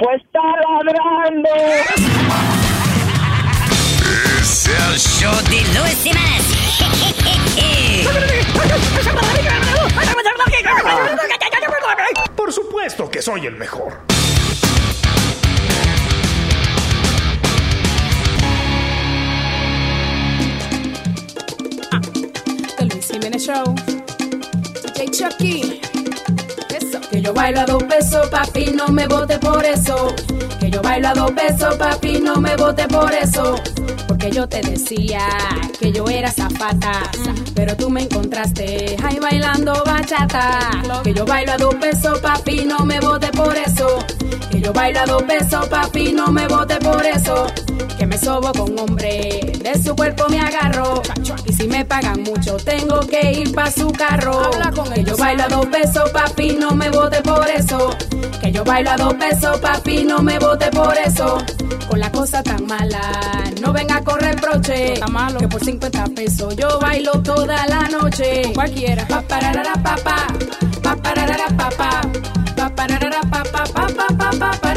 Pues está ladrando. Es el show de Luis Semanas. Por supuesto que soy el mejor. The Luis Jiménez Show. DJ Chucky. Que yo bailo a dos pesos, papi, no me vote por eso. Que yo bailo a dos pesos, papi, no me vote por eso. Porque yo te decía que yo era zapata. Pero tú me encontraste ahí bailando bachata. Que yo bailo a dos pesos, papi, no me vote por eso. Que yo bailo a dos pesos, papi, no me vote por eso. Que me sobo con hombre, de su cuerpo me agarro. Y si me pagan mucho, tengo que ir pa' su carro. que yo bailo a dos pesos, papi, no me vote por eso. Que yo bailo a dos pesos, papi, no me vote por eso. Con la cosa tan mala, no venga a correr broche. Que por 50 pesos yo bailo toda la noche. Cualquiera. Pa pararara papá, pa pararara papá, pa pararara papá, pa pa pa pa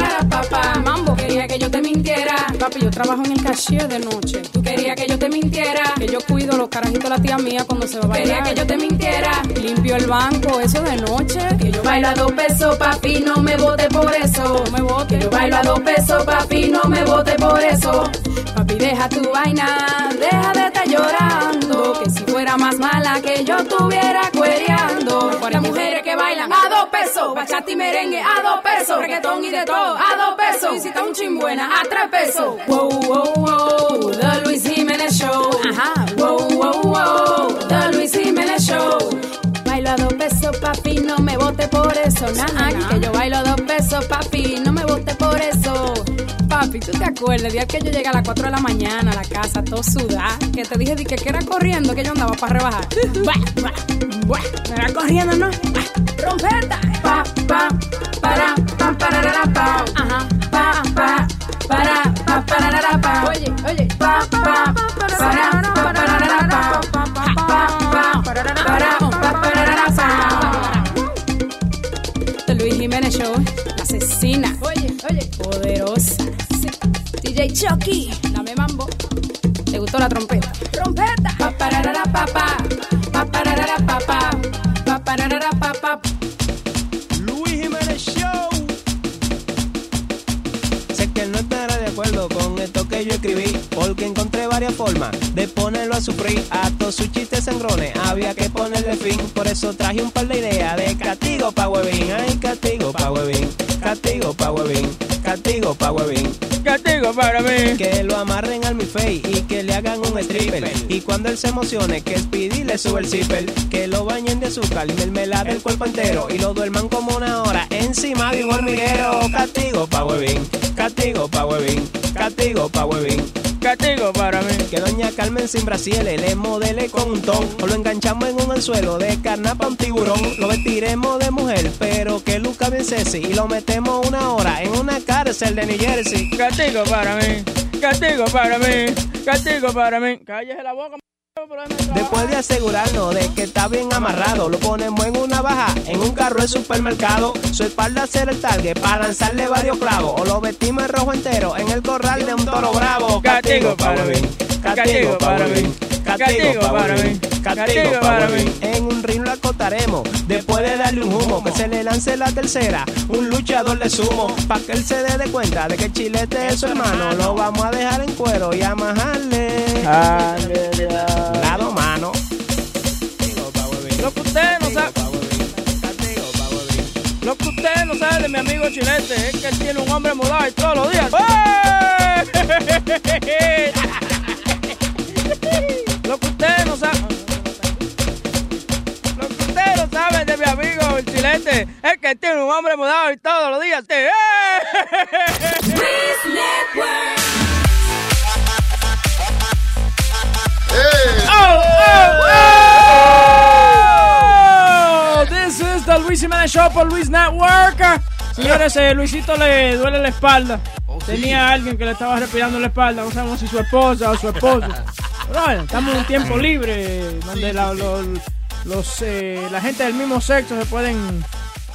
que yo te mintiera. Papi, yo trabajo en el cashier de noche. Tú querías que yo te mintiera. Que yo cuido los carajitos de la tía mía cuando se va a bailar. Quería que yo te mintiera. Limpio el banco, eso de noche. Que yo bailo a dos pesos, papi, no me vote por eso. No me vote. Que yo bailo a dos pesos, papi, no me vote por eso. Papi, deja tu vaina, deja de estar llorando. Que si fuera más mala que yo estuviera cuereando. Las mujeres que bailan a dos pesos, bachata y merengue a dos pesos, reggaetón y de todo a dos pesos. Está un chimbuena a tres pesos. Wow, wow, wow, The Luis Jiménez Show. Ajá. Wow, wow, wow, The Luis Jiménez Show. Bailo a dos pesos, papi, no me vote por eso. Nah, que yo bailo a dos pesos, papi, no me vote por eso. Papi, ¿tú te acuerdas? El día que yo llegué a las 4 de la mañana a la casa, todo sudada, que te dije di que, que era corriendo, que yo andaba para rebajar. Buah, buah, buah, era corriendo, ¿no? Trompeta. Pa, pa, para, pa, pararara, pa. Ajá. Pa, pa, para, pa, pararara, pa. Oye, oye. Pa, pa, para, pa, pararara, Jiménez Show, la asesina. Oye, oye. Poderosa. Sí. DJ Chucky, dame mambo. ¿Te gustó la trompeta? ¡Trompeta! Pa, pararara, pa, pa. Pa, acuerdo con esto que yo escribí, porque encontré varias formas de ponerlo a sufrir. A todos sus chistes sangrones había que ponerle fin. Por eso traje un par de ideas de castigo pa' huevín. Ay, castigo pa' huevín. Castigo pa' huevín. Castigo pa' huevín. Castigo para mí. Que lo amarren al mi face y que le hagan un stripper. Y cuando él se emocione, que Speedy le sube el zipper. Que lo bañen de azúcar y mermelada el cuerpo entero. Y lo duerman como una hora encima de un hormiguero. Castigo pa' huevín. Castigo pa' huevín. Castigo pa' huevín. Castigo para mí. Que doña Carmen sin brasiles le modele con un ton. O lo enganchamos en un anzuelo de carnapa un tiburón. Lo vestiremos de mujer, pero que luzca bien sexy. Y lo metemos una hora en una cárcel de New Jersey. Castigo para mí. Castigo para mí. Castigo para mí. Cállese la boca. Después de asegurarnos de que está bien amarrado, lo ponemos en una baja, en un carro de supermercado. Su espalda será el target para lanzarle varios clavos. O lo vestimos en rojo entero en el corral de un toro bravo. Castigo para mí, castigo para mí, castigo para mí, castigo para mí. En un ring lo acotaremos, después de darle un humo, que se le lance la tercera, un luchador de sumo, pa' que él se dé de cuenta de que el chilete es su hermano. Lo vamos a dejar en cuero y a majarle. Lado mano. Lo que usted no sabe. Lo que usted no sabe de mi amigo Chilete es que él tiene un hombre mudado y todos los días. ¡Eh! Lo que usted no sabe. Lo que usted no sabe de mi amigo el Chilete es que él tiene un hombre mudado y todos los días. oh, oh, oh, This is the Luis Jiménez Show por Luis Network. Señores, eh, Luisito le duele la espalda. Oh, Tenía alguien que le estaba respirando la espalda. No sabemos si su esposa o su esposo. Pero bueno, estamos en un tiempo libre donde eh, la, gente del mismo sexo se pueden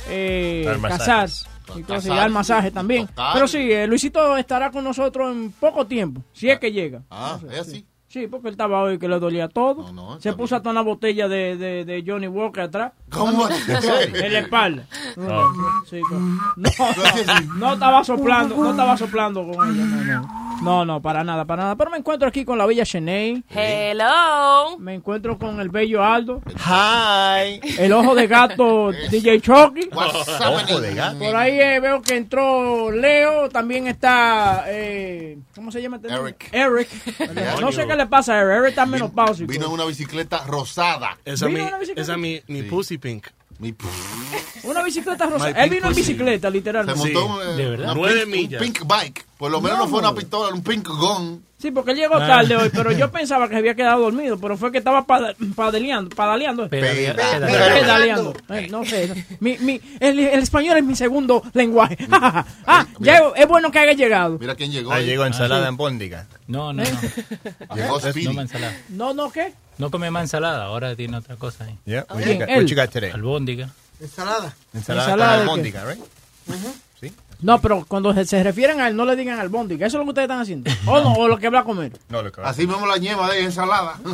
eh, casar. Y y dar masaje también. Pero sí, Luisito estará con nosotros en poco tiempo, si es ah. que llega. Ah, es así porque él estaba hoy que le dolía todo. Se puso hasta una botella de, de, de Johnny Walker atrás. ¿Cómo? En la espalda. Sí, no, no, no estaba soplando, no estaba soplando con ella. No, no. Para nada, para nada. Pero me encuentro aquí con la bella Shanae. Hello. Me encuentro con el bello Aldo. Hi. El ojo de gato DJ Chucky. Ojo de gato. Por ahí eh, veo que entró Leo. También está. Eh, ¿Cómo se llama? este? Eric. Eric. No sé qué le pasa a Eric. Eric está menopáusico. Vino en una bicicleta rosada. Esa ¿Vino mi, una bicicleta? esa mi, mi pussy pink. Mi Una bicicleta rosa. My Él vino en pussy. bicicleta, Se literalmente. montó un, eh, de verdad. una pink, millas. un pink bike. Por lo menos no, fue una pistola, un pink gun. Sí, porque él llegó tarde hoy, pero yo pensaba que se había quedado dormido, pero fue que estaba pada- padaleando, padaleando. Pedaleando. Pedaleando. Eh, no sé. Mi, mi, el, el español es mi segundo lenguaje. ah, ya es bueno que haya llegado. Mira quién llegó. Ah, ahí. llegó ensalada en póndiga. No, no, ¿Eh? no. Llegó No Speedy. ensalada. No, no, ¿qué? No come más ensalada, ahora tiene otra cosa ahí. Yeah. What ¿Quién? you got- Él. what you got today? Albóndiga. Ensalada. Ensalada, Ensalada de con albóndiga, right? Sí. No, pero cuando se, se refieren a él, no le digan albóndiga. Eso es lo que ustedes están haciendo. O no, o lo que va a comer. No, lo que Así mismo la ñema de ensalada.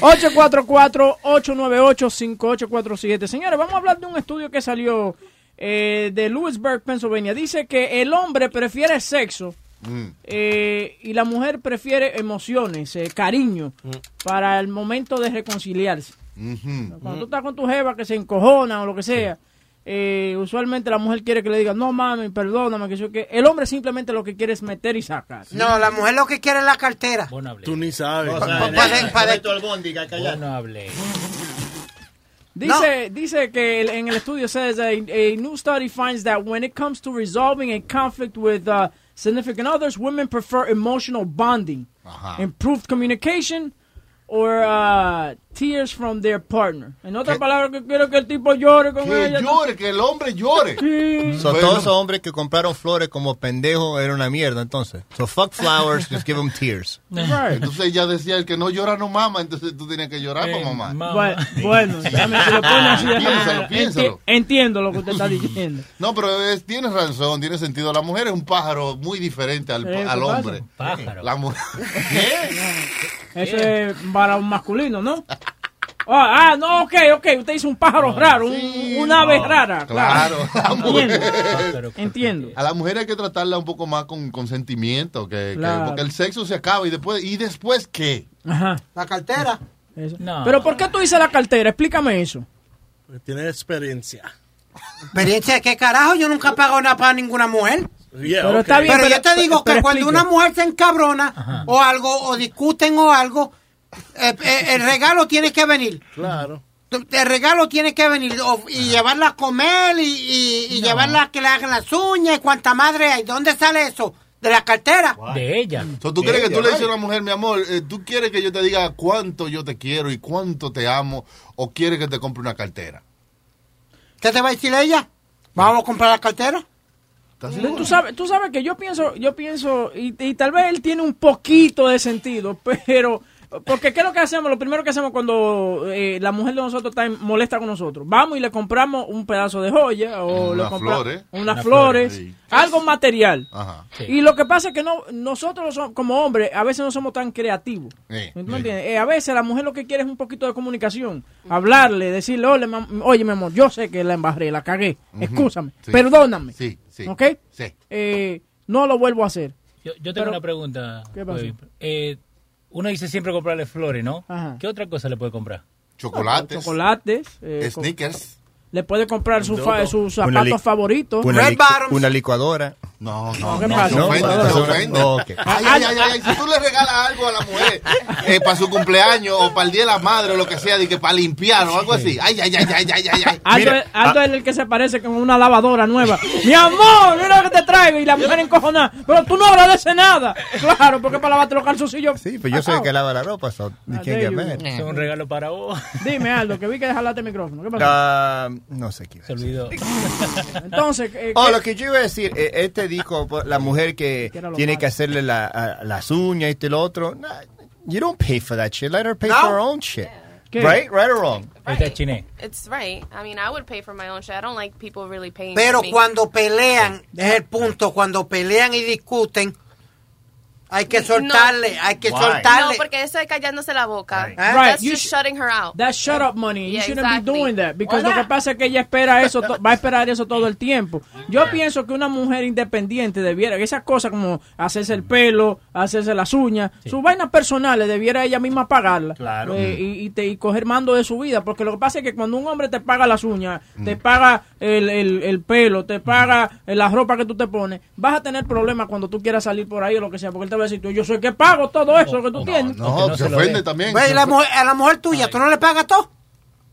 844-898-5847. Señores, vamos a hablar de un estudio que salió eh, de Lewisburg, Pennsylvania. Dice que el hombre prefiere sexo Mm. eh, y la mujer prefiere emociones, eh, cariño, para el momento de reconciliarse. Cuando tú estás con tu jeva que se encojona o lo que sea, eh, usualmente la mujer quiere que le diga, no mami, perdóname, que yo que... El hombre simplemente lo que quiere es meter y sacar. No, la mujer lo que quiere es la cartera. No hablé. Tú ni sabes. Pa- tu albóndiga, Vos no hablé. Dice, dice que en el estudio says a, a new study finds that when it comes to resolving a conflict with uh, significant others, women prefer emotional bonding, Ajá. improved communication, or uh, tears from their partner. En otras ¿Qué? palabras, que quiero que el tipo llore con Que ella. llore, que el hombre llore. Sí. So, Bueno. todos esos hombres que compraron flores como pendejos era una mierda, entonces. So, fuck flowers, just give them tears. Right. Entonces ella decía, el que no llora no mama, entonces tú tienes que llorar Eh, para mamá. ma- Bueno, bueno, déjame, si lo pone así, Piénsalo, piénsalo. entiendo lo que usted está diciendo. No, pero es, tienes razón, tiene sentido. La mujer es un pájaro muy diferente al, Eh, ¿qué al hombre. Pájaro. La mujer. Eso es para un masculino, ¿no? Ah, ah, no, ok, ok. Usted dice un pájaro raro, un, Sí, un ave no, rara. Claro, la mujer. Entiendo. Entiendo. A la mujer hay que tratarla un poco más con, con sentimiento, que, que- Claro. porque el sexo se acaba y después, ¿y después qué? Ajá. La cartera. eso. No. Pero ¿por qué tú dices la cartera? Explícame eso. Tiene experiencia. ¿Experiencia de qué carajo? Yo nunca he pagado nada para ninguna mujer. Yeah, Pero ok. está bien, Pero, pero- yo te digo pero que cuando una mujer se encabrona o algo, o discuten o algo, eh, eh, el regalo tiene que venir. Claro. El regalo tiene que venir o- y llevarla a comer y, y- y llevarla a que le hagan las uñas y cuánta madre hay. ¿Dónde sale eso? De la cartera. De ella. So, ¿Tú quieres que tú le dices a una mujer, mi amor, eh, tú quieres que yo te diga cuánto yo te quiero y cuánto te amo o quieres que te compre una cartera? ¿Qué te va a decir ella? ¿Vamos a comprar la cartera? ¿Estás Tú sabes, tú sabes que yo pienso, yo pienso, y, y tal vez él tiene un poquito de sentido, pero, porque ¿qué es lo que hacemos? Lo primero que hacemos cuando eh, la mujer de nosotros está molesta con nosotros, vamos y le compramos un pedazo de joya o le Unas compramos flores. unas flores, flores, sí. algo material. Ajá. Sí. Y lo que pasa es que no, nosotros como hombres a veces no somos tan creativos. Sí, ¿Tú me sí. entiendes? Eh, a veces la mujer lo que quiere es un poquito de comunicación. Hablarle, decirle, oye, oye, mi amor, yo sé que la embarré, la cagué. Excúsame, Sí. perdóname. Sí, sí. ¿Ok? Sí. Eh, no lo vuelvo a hacer. Yo, yo tengo Pero- una pregunta. ¿Qué pasó? Eh, uno dice siempre comprarle flores, ¿no? Ajá. ¿Qué otra cosa le puede comprar? Chocolates, Chocolates. eh, sneakers. le puede comprar su fa- sus zapatos favoritos. Licu- una licuadora. No, no, ¿Qué no, pasa? se ofende, No, se no, ofende. no. Ay, ay, ay, ay, si tú le regalas algo a la mujer eh, para su cumpleaños o para el día de la madre o lo que sea, de que para limpiar o algo así. Ay, ay, ay, ay, ay, ay, ay. Aldo, Mira, Aldo ah. es el que se parece como una lavadora nueva. Mi amor, mira lo que te traigo. Y la mujer encojonada. Pero tú no agradeces nada. Claro, porque para lavarte los calzoncillos. Sí, pero yo soy el que lava la ropa, so. Es un regalo para vos. Dime, Aldo, que vi que dejaste el micrófono. ¿Qué pasó? Ah, no sé qué Se olvidó. Entonces, eh, Oh, ¿qué- lo que yo iba a decir, eh, este dijo, la mujer que tiene que hacerle la, a- las uñas y este y lo otro, nah, you don't pay for that shit. Let her pay No. for her own shit. ¿Qué? Right? Right or wrong? Este es chiné. It's right. I mean, I would pay for my own shit. I don't like people really paying Pero for me. cuando pelean, es el punto, cuando pelean y discuten, hay que soltarle, hay que Why? soltarle. No, porque eso es callándose la boca. Right. Right, That's you just sh- shutting her out. That's shut up money. You Yeah, shouldn't exactly. be doing that. Because lo que pasa es que ella espera eso, to- va a esperar eso todo el tiempo. Yo pienso que una mujer independiente debiera, esas cosas como hacerse el pelo, hacerse las uñas, sus vainas personales, debiera ella misma pagarlas. Claro. Eh, y, y, te- y coger mando de su vida. Porque lo que pasa es que cuando un hombre te paga las uñas, Mm. te paga el, el- el pelo, te paga la ropa que tú te pones, vas a tener problemas cuando tú quieras salir por ahí o lo que sea. Porque él te va a decir, tú, yo soy el que pago todo eso que tú tienes. No, no se ofende también. Se la mujer- a la mujer tuya, ¿tú no le pagas todo?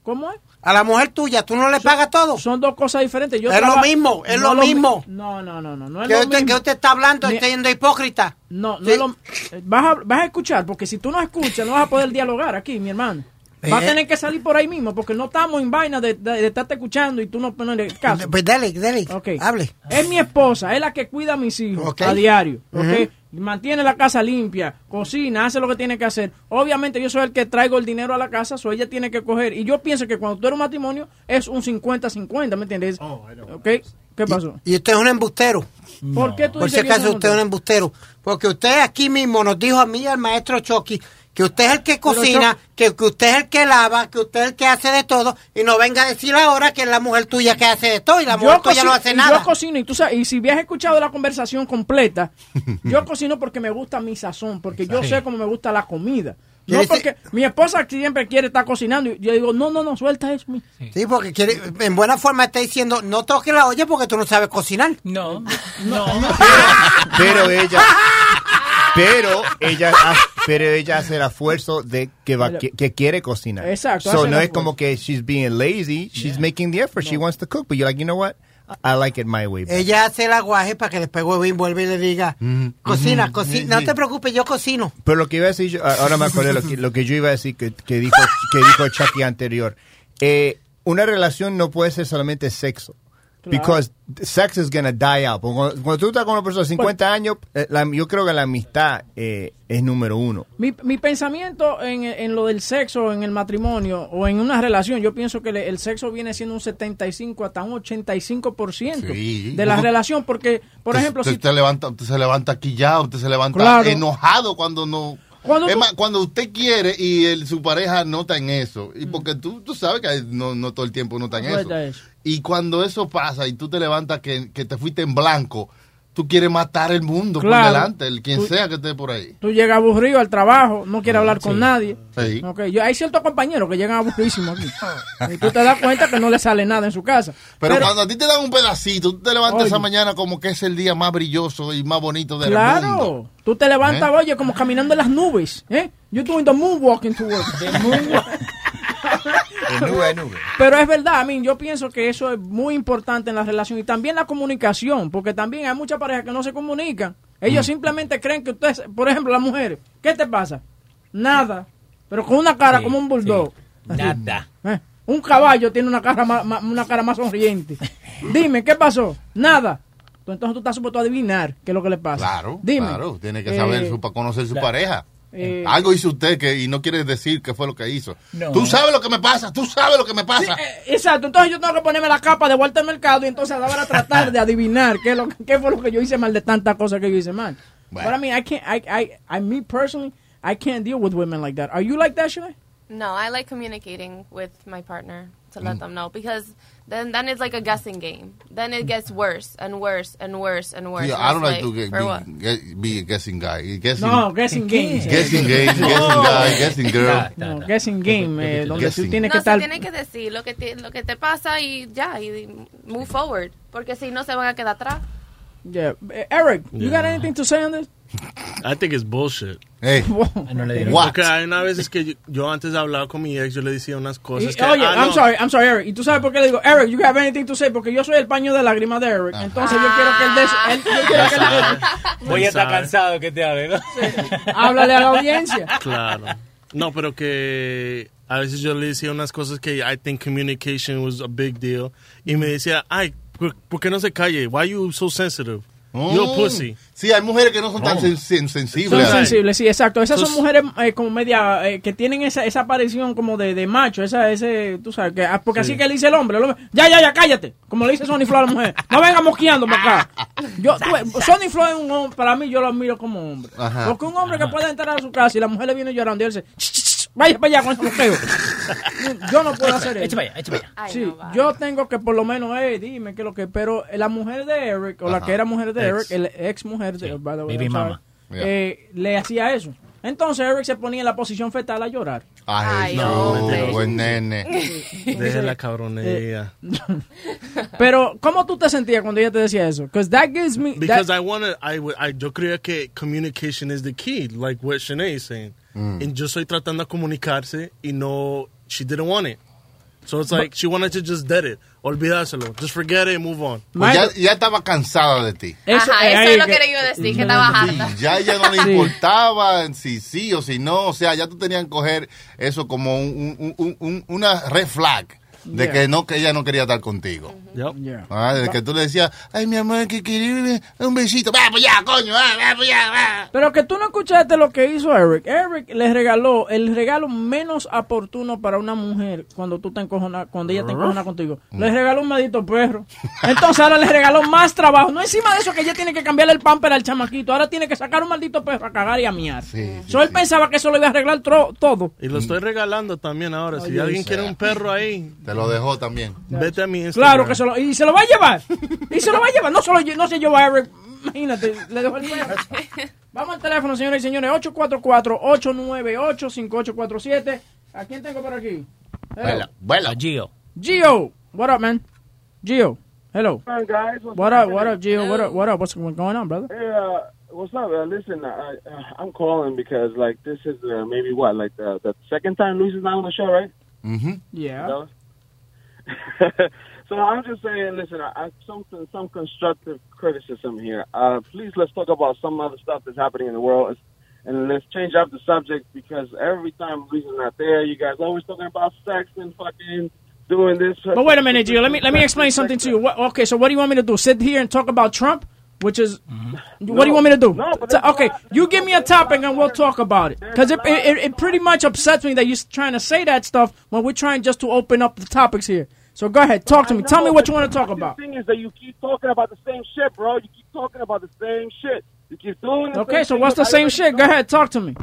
¿Cómo es? A la mujer tuya, ¿tú no le pagas todo? Son dos cosas diferentes. Yo Es lo mismo, es no lo mi- mismo. No, no, no, no, no es ¿Qué lo usted, mismo. que usted está hablando? Ni- Está siendo hipócrita. No, no Sí. es lo- eh, vas, a, vas a escuchar, porque si tú no escuchas, no vas a poder dialogar aquí, mi hermano. Vas a Eh. tener que salir por ahí mismo, porque no estamos en vaina de, de, de estarte escuchando y tú no pones caso. Pues dale, dale, Ok. hable. Es mi esposa, es la que cuida a mis hijos a diario. ¿ok? Ujú. Mantiene la casa limpia, cocina, hace lo que tiene que hacer. Obviamente yo soy el que traigo el dinero a la casa, so ella tiene que coger. Y yo pienso que cuando tú eres un matrimonio es un 50-50, ¿me entiendes? ¿Ok? ¿Qué pasó? Y usted es un embustero. ¿Por qué tú Por si dices acaso soy usted es un embustero. Porque usted aquí mismo nos dijo a mí y al maestro Chucky que usted es el que cocina, que, que usted es el que lava, que usted es el que hace de todo, y no venga a decir ahora que es la mujer tuya que hace de todo, y la mujer tuya no hace nada. Yo cocino y tú sabes, y si habías escuchado la conversación completa, yo cocino porque me gusta mi sazón, porque yo sé cómo me gusta la comida. No porque mi esposa siempre quiere estar cocinando y yo digo, no, no, no, suelta eso. Sí, porque quiere, en buena forma está diciendo, no toques la olla porque tú no sabes cocinar. No, no. Pero ella, pero ella, ha- pero ella hace el esfuerzo de que va, que, que quiere cocinar. Exacto, So hace no es como que she's being lazy, she's making the effort, she wants to cook, but you're like, you know what? I like it my way. better. Ella hace el aguaje para que después Huevín vuelva y le diga, cocina, ujú, cocina, sí, no te preocupes, yo cocino. Pero lo que iba a decir, yo- ahora me acordé lo que, lo que yo iba a decir que, que dijo que dijo Chucky anterior. Eh, una relación no puede ser solamente sexo. Claro. Because sex is gonna die out. Cuando, cuando tú estás con una persona de 50 años, eh, la- yo creo que la amistad eh, es número uno. Mi, mi pensamiento en, en lo del sexo, en el matrimonio o en una relación, yo pienso que le- el sexo viene siendo un 75 hasta un 85% Sí. de la relación, porque, por Usted- ejemplo, usted, si usted levanta, usted se levanta quillado, usted se levanta Claro. enojado cuando no. Cuando es tú- más, cuando usted quiere y el- su pareja no está en eso. Y porque tú, tú sabes que no, no todo el tiempo no está en No eso. Y cuando eso pasa y tú te levantas que, que te fuiste en blanco, tú quieres matar el mundo Claro. por delante, el quien Tú- sea que esté por ahí. tú llegas aburrido al trabajo, no quieres hablar con Sí. nadie. Sí. Ok, yo, hay ciertos compañeros que llegan aburridísimos aquí. y tú te das cuenta que no le sale nada en su casa. Pero, cuando a ti te dan un pedacito, tú te levantas Oye. esa mañana como que es el día más brilloso y más bonito del Claro, mundo. tú te levantas, ¿Eh? oye, como caminando en las nubes, ¿eh? You're doing the moonwalking to work. The moonwalk. De nube a nube. Pero es verdad, a mí yo pienso que eso es muy importante en la relación y también la comunicación, porque también hay muchas parejas que no se comunican. Ellos simplemente creen que ustedes, por ejemplo, las mujeres, ¿qué te pasa? Nada, pero con una cara como un bulldog. Nada. Eh, Un caballo tiene una cara más, más- una cara más sonriente. Dime, ¿qué pasó? Nada. Entonces tú estás supuesto a adivinar qué es lo que le pasa. Claro, Dime. claro, tiene que Eh, saber su, para conocer su pareja. Eh, Algo hizo usted que y no quiere decir qué fue lo que hizo. No. Tú sabes lo que me pasa, tú sabes lo que me pasa. eh, Exacto, entonces yo tengo que ponerme la capa de vuelta al mercado y entonces ahora tratar de adivinar qué, es lo, qué fue lo que yo hice mal de tantas cosas que yo hice mal. Bueno. But I mean, I can't, I, I, I, me personally, I can't deal with women like that. Are you like that, Shanae? No, I like communicating with my partner to let Mm. them know because then then it's like a guessing game. Then it gets worse and worse and worse and worse. Yeah, And I don't it's like to get, be, be a guessing guy. Guessing, No, guessing game. Guessing game, guessing guy, guessing girl. No, guessing game, eh, donde tú Guessing. tienes No, que se estar... tiene que decir lo que te, lo que te pasa y ya, y move forward. Porque si no se van a quedar atrás. Yeah. Eric, you got Yeah. anything to say on this? I think it's bullshit. Hey, no le. Porque hay una veces que yo, yo antes hablaba con mi ex, yo le decía unas Y- cosas que... oye, ah, I'm no. sorry, I'm sorry, Eric. ¿Y tú sabes por qué le digo, Eric, you have anything to say? Porque yo soy el paño de lágrimas de Eric. Entonces yo quiero que él des, él- yo quiero que él Voy a estar cansado que te hable, ¿no? háblale a la audiencia. Claro. No, pero que a veces yo le decía unas cosas que I think communication was a big deal. Y me decía, ay, ¿por, por qué no se calle? Why you so sensitive? A Mm. pussy. Sí, hay mujeres que no son tan Oh. sen- sen- Son sensibles. sensibles, sí, exacto. Esas son mujeres eh, como media, eh, que tienen esa, esa aparición como de, de macho, esa, ese, tú sabes, que, ah, porque Sí. así que le dice el hombre, el hombre, ya, ya, ya, cállate. Como le dice Sonny Flow a la mujer, no venga mosqueando para acá. Yo, tú, Sonny Flow es un hombre, para mí yo lo admiro como hombre. Ajá. Porque un hombre que puede entrar a su casa y la mujer le viene llorando y él dice, "Ch, ch, ch, vaya para allá con ese bloqueo. Yo no puedo hacer eso. Echa para allá, echa para allá. Ay, Sí, no, vale. yo tengo que por lo menos, eh, dime qué es lo que, pero la mujer de Eric, o la que era mujer de Ex. Eric, el ex mujer de, by the way, baby I'm sorry, mama. Yeah. eh, le hacía eso. Entonces Eric se ponía en la posición fetal a llorar. Ay, Ay, no, buen nene. Deje la cabronería. Pero, ¿cómo tú te sentías cuando ella te decía eso? Because that gives me... that- Because I wanted, I, I, yo creía que communication is the key, like what Shanae is saying. Mm. Y yo estoy tratando de comunicarse y no, she didn't want it. So it's like, she wanted to just dead it. Olvidárselo. Just forget it and move on. Pues ya, ya estaba cansada de ti. eso, Ajá, eso ahí es lo que- que le iba a decir, que estaba harta. ya ella no le importaba si sí o si no. O sea, ya tú tenías que coger eso como un- un- un- un- una red flag de Yeah. que no que ella no quería estar contigo. Yep. Yeah. Ah, de que tú le decías, ay, mi amor, que quería un besito. Va, pues ya, coño, va, va, pues ya, va. Pero que tú no escuchaste lo que hizo Eric. Eric le regaló el regalo menos oportuno para una mujer cuando tú te encojonas, cuando ella te encojona contigo. Le regaló un maldito perro. Entonces ahora le regaló más trabajo. No encima de eso que ella tiene que cambiarle el pamper al chamaquito. Ahora tiene que sacar un maldito perro a cagar y a miar. Sí, sí, So, él sí. pensaba que eso lo iba a arreglar todo. Y lo estoy regalando también ahora. Si alguien quiere un perro ahí, Te lo dejó también. vete a mi Instagram. Claro que se lo, y se lo va a llevar. Y se lo va a llevar. No, solo, no se lleva a Eric. Imagínate, le dejó el perro. Vamos al teléfono, señoras y señores. 844-898-5847. ¿A quién tengo por aquí? Hello. Vuela, Gio. Gio. What up, man? Gio. Hello. Guys. What's What up, what up, Gio? What up, what up? What's going on, brother? Hey, uh, what's up? Uh, listen, I, uh, I'm calling because like this is uh, maybe what like the, the second time Luis is not on the show, right? Mm-hmm. Yeah. No? so I'm just saying, listen, I, I something some constructive criticism here. Uh, please let's talk about some other stuff that's happening in the world, and let's change up the subject because every time is not there, you guys always talking about sex and fucking doing this. But wait a minute, Gio. Let me let me explain something to you. What, okay, so what do you want me to do? Sit here and talk about Trump? Which is, what do you want me to do? No, okay, not- you give me a topic and we'll talk about it. Because it, it, it pretty much upsets me that you're trying to say that stuff when we're trying just to open up the topics here. So go ahead, talk to me. Tell me what you want to talk about. The thing is that you keep talking about the same shit, bro. You keep talking about the same shit. You keep doing the Okay, same so what's the same shit? Go ahead, talk to me.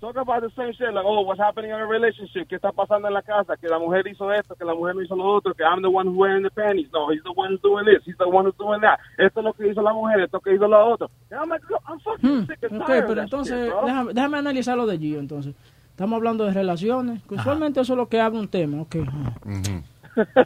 Talk about the same shit, like, oh, what's happening in a relationship? ¿Qué está pasando en la casa? Que la mujer hizo esto, que la mujer no hizo lo otro, que I'm the one who's wearing the panties. No, he's the one who's doing this. He's the one who's doing that. Esto es lo que hizo la mujer, esto que hizo lo otro. And I'm like, look, I'm fucking sick and Hmm, Ok, tired pero entonces, shit, bro. déjame, déjame analizar lo de Gio, entonces. Estamos hablando de relaciones. que Usualmente eso es lo que abre un tema. Ok.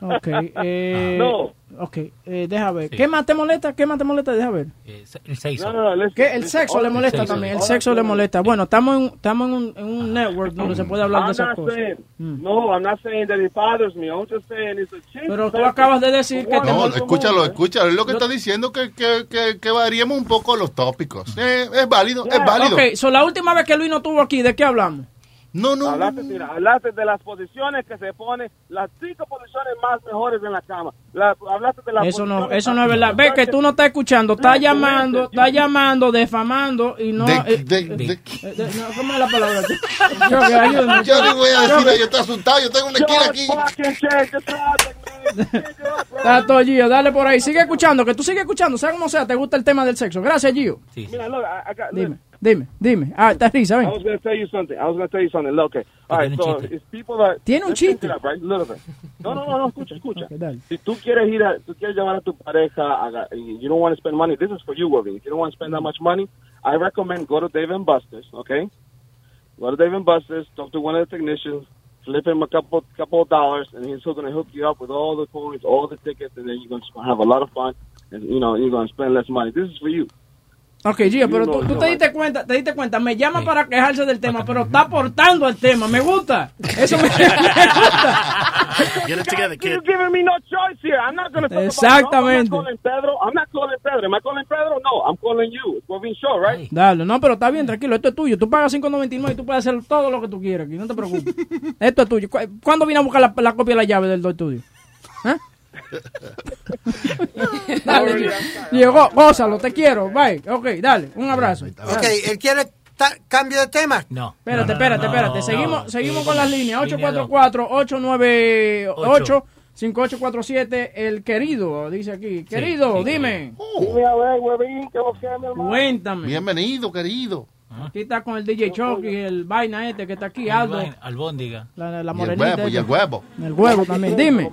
Ok. Eh, No. Ok, eh, deja ver. ¿Qué más te molesta? ¿Qué más te molesta? Deja ver. Eh, el sexo. No, no, ¿Qué? El sexo le molesta sexo. también. El sexo le molesta. Bueno, estamos en, estamos en un, en un network donde se puede hablar de I'm esas not cosas. saying, no, I'm not saying that it bothers me. I'm just saying it's a change. Pero tú acabas de decir que te No, molesta. escúchalo, escúchalo. Es lo que está diciendo que, que, que, que variemos un poco los tópicos. Eh, es válido, es válido. Ok, so la última vez que Luis no estuvo aquí, ¿de qué hablamos? No, no, no, Hablaste, mira, hablaste de las posiciones que se ponen, las cinco posiciones más mejores en la cama. La- hablaste de las Eso no, posiciones eso no es verdad. Ve que tú no estás escuchando, estás llamando, estás llamando, defamando y no. De- eh, de- eh, de- eh, de- no, ¿Cómo es la palabra? Yo, que. Yo le voy a decir, Yo, yo estoy asustado, yo tengo una esquina aquí. Está todo Gio, dale por ahí. Sigue escuchando, que tú sigue escuchando, sea como sea, te gusta el tema del sexo. Gracias, Gio. Sí. Mira, look, got, Dime, dime, dime. Ah, está risa, I was going to tell you something. I was going to tell you something. Look, okay. All right, so chiste. it's people that... Tiene un let's change chiste. it up, right? Little bit. No, no, no, no, escucha, escucha. Ok, dale. Si tú quieres ir a, tú quieres llevar a tu pareja, a, y you don't want to spend money, this is for you, William. If you don't want to spend that much money, I recommend go to Dave and Buster's, okay? Go to Dave and Buster's, talk to one of the technicians, flip him a couple couple of dollars, and he's going to hook you up with all the coins, all the tickets, and then you're going to have a lot of fun, and you know you're going to spend less money. This is for you. Ok, Gio, pero tú, tú te diste cuenta, te diste cuenta, me llama para quejarse del tema, pero está aportando al tema, me gusta. Eso me, me gusta. Get it together, You're giving me no choice here. I'm not going to talk Exactamente. about. I'm not calling Pedro. I'm not calling Pedro. Am I calling Pedro? No, I'm calling you. We're being sure, right? Dale, no, pero está bien, tranquilo, esto es tuyo. Tú pagas 5.99 y tú puedes hacer todo lo que tú quieras aquí, no te preocupes. Esto es tuyo. ¿Cu- ¿Cuándo vine a buscar la, la copia de la llave del do tuyo? ¿Eh? Dale, Gio. Gio, go- gózalo, te quiero, bye. Ok, dale, un abrazo. Ok, ¿él quiere cambio de tema? No. Espérate, espérate, espérate. Seguimos, seguimos con las líneas. Línea dos. 844-898-5847. El querido, dice aquí. Querido, sí, dime. Dime a ver, huevín, ¿qué lo que es, mi hermano? Cuéntame. Bienvenido, querido. Aquí está con el DJ Chucky, el vaina este que está aquí, Aldo. Albóndiga. La, la Y el huevo, y el huevo. El huevo también. Dime.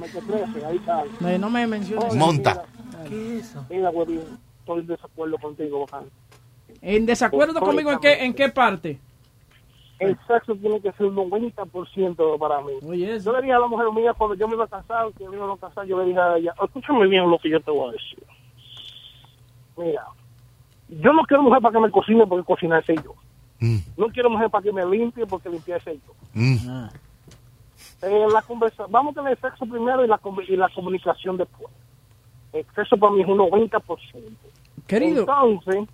Eh, No me menciones. Monta. Mira, huevín, estoy en desacuerdo contigo, bacán. ¿En desacuerdo conmigo en qué, en qué parte? El sexo tiene que ser un 90% para mí. Oye, Yo le dije a la mujer mía cuando yo me iba a casar, que yo me iba a casar, yo le dije a ella, escúchame bien lo que yo te voy a decir. Mira, yo no quiero mujer para que me cocine porque cocinar sé yo. No quiero mujer para que me limpie porque limpiar sé yo. Mm. Eh, la conversa, vamos a tener sexo primero y la, com- y la comunicación después. El sexo para mí es un 90%. Querido. Entonces,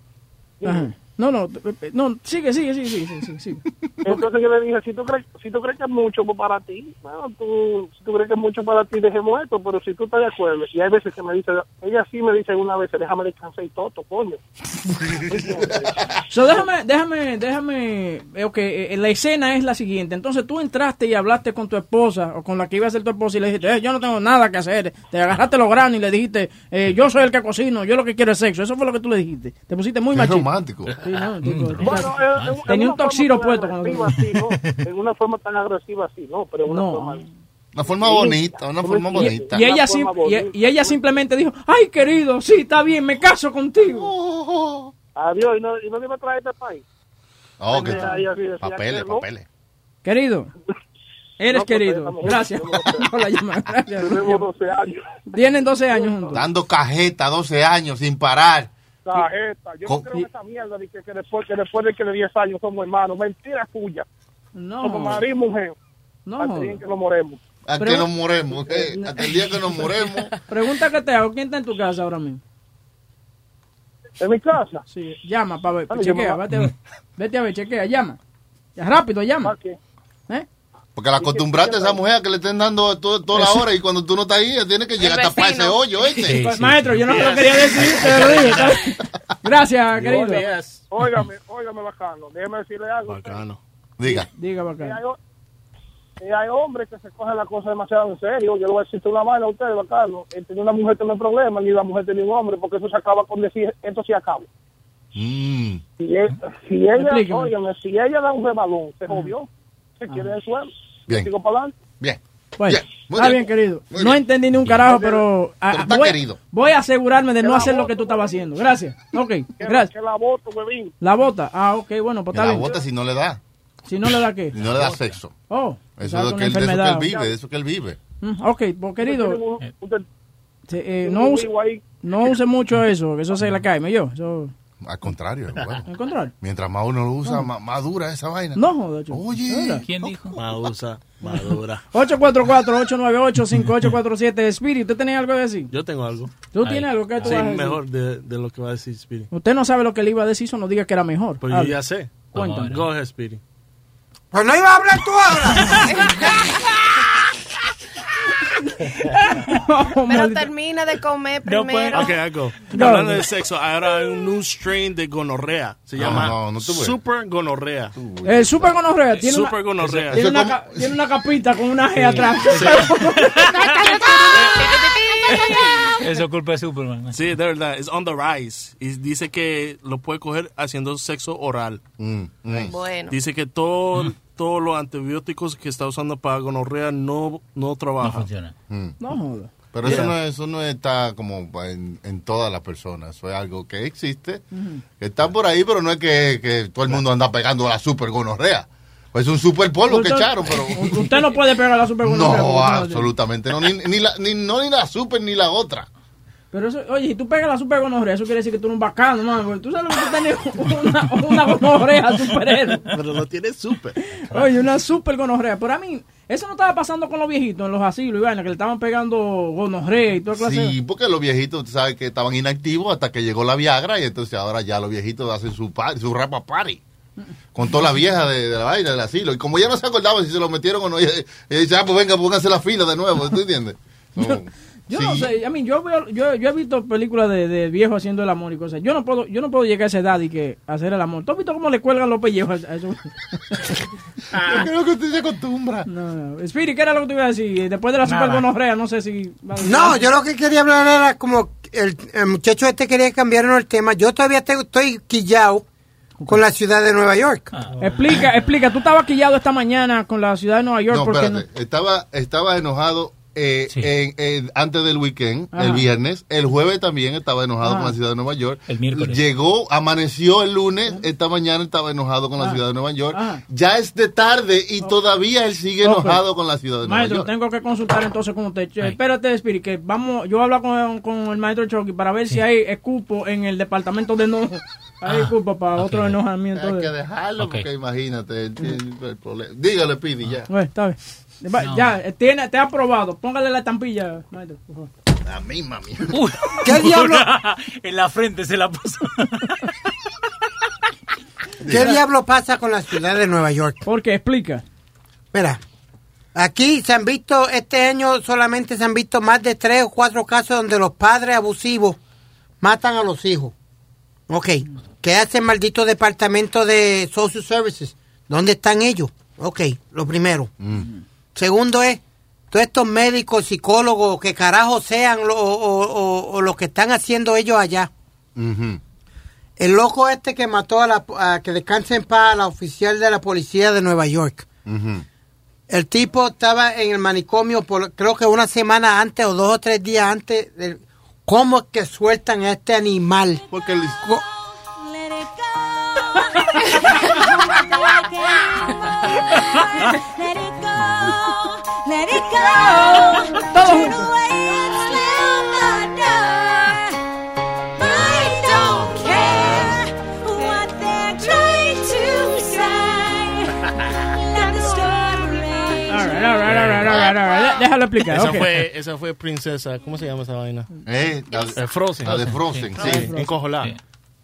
Ajá. No, no, no, sigue, sigue, sigue, sigue, sigue, sigue. Entonces yo le dije, si tú crees, si tú crees que es mucho para ti, bueno, tú, si tú crees que es mucho para ti, dejemos esto, pero si tú estás de acuerdo, y hay veces que me dice, ella sí me dice una vez, déjame descansar y todo, coño. So, déjame, déjame, déjame, eh, ok, eh, la escena es la siguiente. Entonces tú entraste y hablaste con tu esposa o con la que iba a ser tu esposa y le dijiste, "Eh, yo no tengo nada que hacer. Te agarraste los granos y le dijiste, eh, yo soy el que cocino, yo lo que quiero es sexo. Eso fue lo que tú le dijiste. Te pusiste muy Qué machista. romántico. Sí, no, tipo, Bueno, en- en- Tenía en un toxiro puesto cuando- así, ¿no? En una forma tan agresiva así, no, pero en una No. forma... Una forma bonita, una forma bonita. Y ella, sim- forma y, ella simplemente dijo, ay querido, sí, está bien, me caso contigo. Adiós, y no, y no me trae a este país. Oh, que papeles, no. papeles. Querido, eres No, querido. Gracias por la llamada. Gracias. Tenemos 12 años. Tienen 12 años juntos. Dando cajeta 12 años sin parar. Tarjeta. Yo no creo en esa mierda de que, que después, que después de que de 10 años somos hermanos. Mentira tuya. No. Somos marido y mujer. No. Hasta el día en que nos moremos. Hasta Pero- que nos moremos. eh, Hasta el día que nos moremos. Pregunta que te hago, ¿quién está en tu casa ahora mismo? ¿En mi casa? Sí, llama para ver, Bueno, chequea, vete a ver, vete a ver, chequea, llama. Ya rápido, llama. ¿Eh? Porque la acostumbraste a esa mujer a que le estén dando todo- toda la hora y cuando tú no estás ahí, ella tiene que llegar a tapar ese hoyo, ¿oíste? Pues, Maestro, yo no lo quería decir, te lo dije. Gracias, querido. Óigame, óigame, bacano. Déjeme decirle algo. Bacano. Diga. Diga, Y bacán. hay, y hay hombres que se cogen la cosa demasiado en serio. Yo le voy a decir una vaina a usted, bacano. Él tenía una mujer tiene problema, ni la mujer tenía un hombre, porque eso se acaba con decir, esto sí acaba. Mm. Si, e- si ella, Explíqueme. óigame, si ella da un rebalón, se jodió. Se quiere el suelo. Bien. Sigo para adelante. Bien. Bueno, Bien, muy está bien. bien, querido. Muy no bien. entendí ni un carajo, pero, ah, Pero está voy, querido. voy a asegurarme de no la hacer lo que tú estabas haciendo. Gracias. Ok, Que, gracias. que la voto. La bota. Ah, ok, bueno, pues está la bien. bota si no le da. Si no le da qué. Si no le da sexo. Oh, Eso es con que él, de eso que él vive, de eso que él vive. Mm, ok, pues querido, eh, un no, use, no use mucho eso, que eso se le cae, ¿me yo? Eso, Al contrario, bueno. al contrario. Mientras más uno lo usa, más, más dura esa vaina. No, joder, chico. Oye. ¿Quién dijo? Madusa, madura. 844-898-5847. Spirit, ¿usted tenía algo que decir? Yo tengo algo. ¿Tú tienes algo que tú Sí, vas a decir? mejor de, de lo que va a decir Speedy. Usted no sabe lo que le iba a decir, eso no diga que era mejor. Pues yo ya sé. Cuéntame. Go ahead, Speedy. Pues no iba a hablar tú ahora. Pero termina de comer No, primero. Ok, algo. No. Hablando de sexo, ahora hay un new strain de gonorrea. Se No, llama no, no super gonorrea. El super gonorrea tiene, Super una, gonorrea. tiene, una, como- ca- tiene una capita con una G atrás. Eso es culpa de Superman. Sí, de verdad, es on the rise. Y dice que lo puede coger haciendo sexo oral. Mm, mm. Bueno. Dice que todo, todos los antibióticos que está usando para gonorrea no, no No trabajan. funciona. Mm. no joda. Pero eso, no, es- eso no está como en, en todas las personas. Eso es algo que existe, que está por ahí, pero no es que, que todo el mundo anda pegando la super gonorrea. Pues un super polvo que echaron, pero... Usted no puede pegar la super gonorrea, No, absolutamente no. Ni, ni la, ni, no, ni la super ni la otra. Pero eso, oye, si tú pegas la super gonorrea, eso quiere decir que tú eres un bacano, man. porque Tú sabes lo que tú tienes una, una gonorrea superhéroe. Pero lo tiene súper. Oye, una super gonorrea. Pero a mí, eso no estaba pasando con los viejitos en los asilos y vaina, que le estaban pegando gonorrea y toda clase Sí, porque los viejitos, tú sabes que estaban inactivos hasta que llegó la Viagra y entonces ahora ya los viejitos hacen su, su rapa party. Con toda la vieja de, de la vaina del asilo. Y como ya no se acordaban si se lo metieron o no, ella, ella dice, ah, pues venga, pónganse la fila de nuevo. ¿Tú entiendes? No. Yo no sé, a mí, yo, veo- yo, yo he visto películas de, de viejos haciendo el amor y cosas. Yo no puedo, yo no puedo llegar a esa edad y que hacer el amor. ¿Tú has visto cómo le cuelgan los pellejos a eso? Yo creo que usted se acostumbra. No, no. Spirit, ¿qué era lo que te iba a decir? Después de la super gonorrea, no sé si... No, yo lo que quería hablar era como el, el muchacho este quería cambiarnos el tema. Yo todavía te- estoy quillado con la ciudad de Nueva York. Explica, explica. Tú estabas quillado esta mañana con la ciudad de Nueva York No, porque no... espérate. Estaba, estaba enojado eh, en- en- antes del weekend, Ajá. el viernes. El jueves también estaba enojado Ajá. con la ciudad de Nueva York. El miércoles. Llegó, amaneció el lunes. Esta mañana estaba enojado con la Ah. ciudad de Nueva York. Ya es de tarde y todavía él sigue enojado con la ciudad de Nueva Maestro, York. tengo que consultar entonces con usted. Che, Espérate, Spirit, que vamos, yo hablar con, con el maestro Chucky para ver si hay escupo en el departamento de enojo. Hay Ah. escupo para otro enojamiento. Hay de- que dejarlo porque imagínate, el problema. Dígale, Pidi, ya. Bueno, está bien. Ya, tiene, te ha aprobado. Póngale la estampilla, maestro, por favor. La misma mía. ¿Qué diablo? en la frente se la puso. ¿Qué diablo pasa con la ciudad de Nueva York? ¿Por qué? Explica. Mira, aquí se han visto, este año solamente se han visto más de tres o cuatro casos donde los padres abusivos matan a los hijos. Ok, ¿qué hace el maldito departamento de Social Services? ¿Dónde están ellos? Ok, lo primero. Segundo es, todos estos médicos, psicólogos, que carajo sean lo- o, o- o- o lo que están haciendo ellos allá. El loco este que mató a la, a que descanse en paz a la oficial de la policía de Nueva York. El tipo estaba en el manicomio por creo que una semana antes o dos o tres días antes. de- ¿Cómo es que sueltan a este animal? Porque el- Déjalo explicar. Esa, fue, esa fue Princesa, ¿cómo se llama esa vaina? Eh, la, de- Frozen. la de Frozen, sí. Sí, encojolar.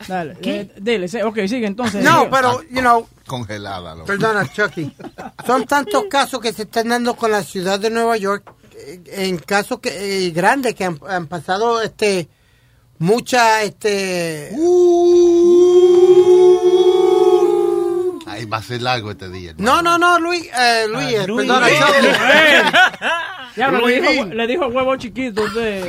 Dale, eh, dile, sí, ok, sigue entonces. No, Sigue. pero, you know, Congelada. loco. perdona, Chucky. Son tantos casos que se están dando con la ciudad de Nueva York, eh, en casos que, eh, grandes que han, han pasado este mucha este Ahí va a ser largo este día. no no no Luis eh, Luis, eh, Luis. perdona Luis. Chucky. Ya, le dijo, le dijo huevo chiquito usted.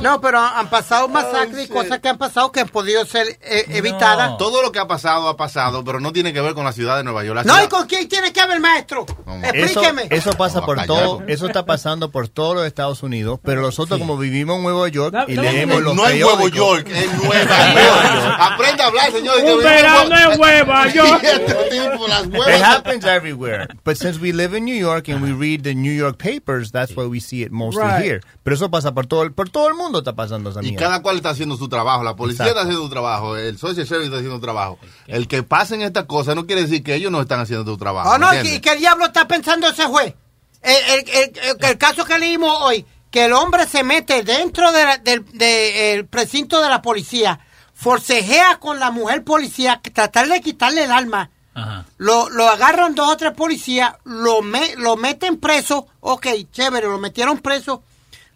No pero han pasado masacres y cosas que han pasado que han podido ser eh, evitadas Todo lo que ha pasado ha pasado, pero no tiene que ver con la ciudad de Nueva York. No y con quién tiene que ver maestro explíqueme eso pasa por todo, eso está pasando por todos los Estados Unidos, pero nosotros como vivimos en Nueva York y leemos los no en Nueva. York, en Nueva York. Aprenda a hablar, señor. Un verano en Nueva York. Este tipo, las It happens everywhere. But since we live in New York and we read the New York papers, that's why we see it mostly Right. here. Pero eso pasa por todo el, por todo el mundo está pasando esa Y mierda. cada cual está haciendo su trabajo. La policía Exacto. está haciendo su trabajo. El social service está haciendo su trabajo. El que pasen estas cosas no quiere decir que ellos no están haciendo su trabajo. Oh, no, ¿me ¿y qué diablo está pensando ese juez? El, el- el- el- el caso que leímos hoy, que el hombre se mete dentro de la- del de- el precinto de la policía, forcejea con la mujer policía, que tratar de quitarle el arma. Ajá. Lo, lo agarran dos o tres policías, lo, me- lo meten preso, ok, chévere, lo metieron preso,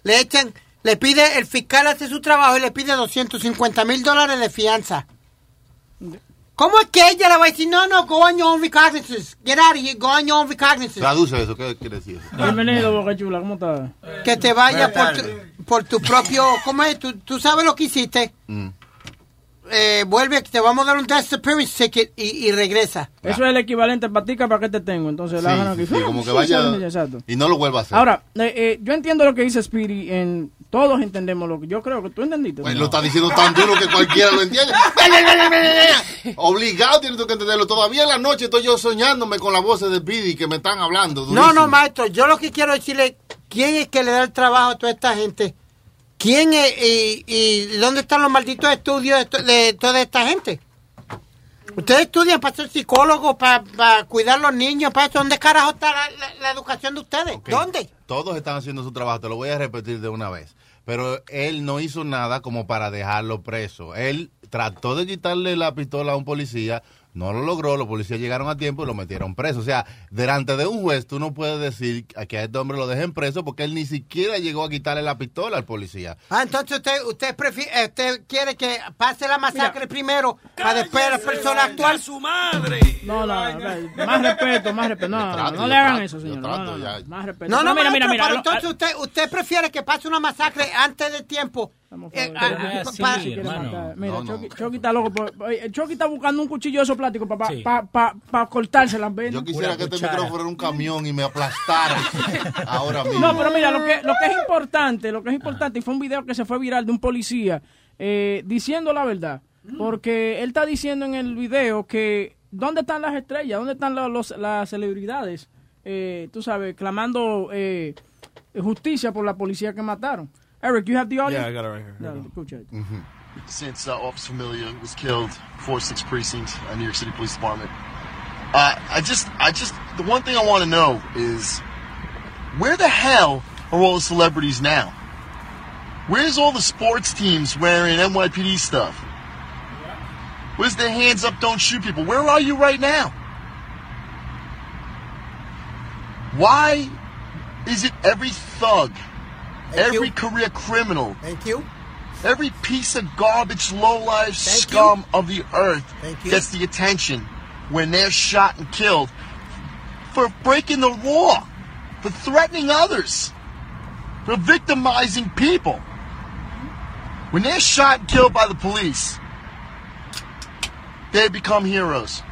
le echan, le pide, el fiscal hace su trabajo y le pide 250 mil dólares de fianza. ¿Cómo es que ella le va a decir, no, no, go on your own recognizance, get out of here, go on your own recognizance? Traduce eso, ¿qué quiere decir? Bienvenido, Boca Chula, ¿cómo estás? Que te vayas por tu, por tu propio, ¿cómo es? ¿Tú, tú sabes lo que hiciste. Mm. Eh, vuelve, te vamos a dar un disappearance ticket y, y regresa. Eso es el equivalente patica para que te tengo. Entonces la Sí, hagan sí, aquí. sí, como que vaya Exacto. y no lo vuelva a hacer. Ahora, eh, eh, yo entiendo lo que dice Speedy. En, todos entendemos lo que yo creo que tú entendiste. Pues lo está diciendo tan duro que cualquiera lo entiende. Obligado tienes que entenderlo. Todavía en la noche estoy yo soñándome con las voces de Pidi que me están hablando. No, no, maestro, yo lo que quiero decirle, ¿quién es que le da el trabajo a toda esta gente? ¿Quién es y, y dónde están los malditos estudios de, to- de toda esta gente? Ustedes estudian para ser psicólogos, para, para cuidar a los niños, para eso. ¿Dónde carajo está la, la- la educación de ustedes? ¿Dónde? Todos están haciendo su trabajo, te lo voy a repetir de una vez. Pero él no hizo nada como para dejarlo preso. Él trató de quitarle la pistola a un policía, no lo logró, los policías llegaron a tiempo y lo metieron preso. O sea, delante de un juez tú no puedes decir a que a este hombre lo dejen preso porque él ni siquiera llegó a quitarle la pistola al policía. Ah, entonces usted usted prefiere, usted quiere que pase la masacre primero para después la persona actuar. su madre! No, no, no, más respeto, más respeto. No, no, trato, no le hagan trato, eso, señor. No, trato, no, no, ya. más respeto. No, no, mira, mira, maestro, mira. pero entonces usted, usted prefiere que pase una masacre antes de tiempo. Eh, ah. Mira, No, no. Chucky, está loco. oye, Chucky está buscando un cuchillo de esos plásticos para Sí. pa, pa, pa cortarse las venas. Yo quisiera que este micrófono fuera un camión y me aplastara ahora mismo. No, pero mira, lo que, lo que es importante, lo que es importante, y fue un video que se fue viral de un policía eh, diciendo la verdad. Porque él está diciendo en el video que ¿dónde están las estrellas? ¿Dónde están los, los- las celebridades? Eh, tú sabes, clamando eh, justicia por la policía que mataron. Eric, you have the audio? Yeah, I got it right here. Dale, escucha esto. Since uh, Officer Familia was killed, 4-6 precinct, uh, New York City Police Department. Uh, I just, I just, the one thing I want to know is, where the hell are all the celebrities now? Where's all the sports teams wearing NYPD stuff? Where's the hands up, don't shoot people? Where are you right now? Why is it every thug, every career criminal, Thank you. Every piece of garbage, low-life scum of the earth Thank you. gets the attention when they're shot and killed for breaking the law, for threatening others, for victimizing people. When they're shot and killed by the police, they become heroes.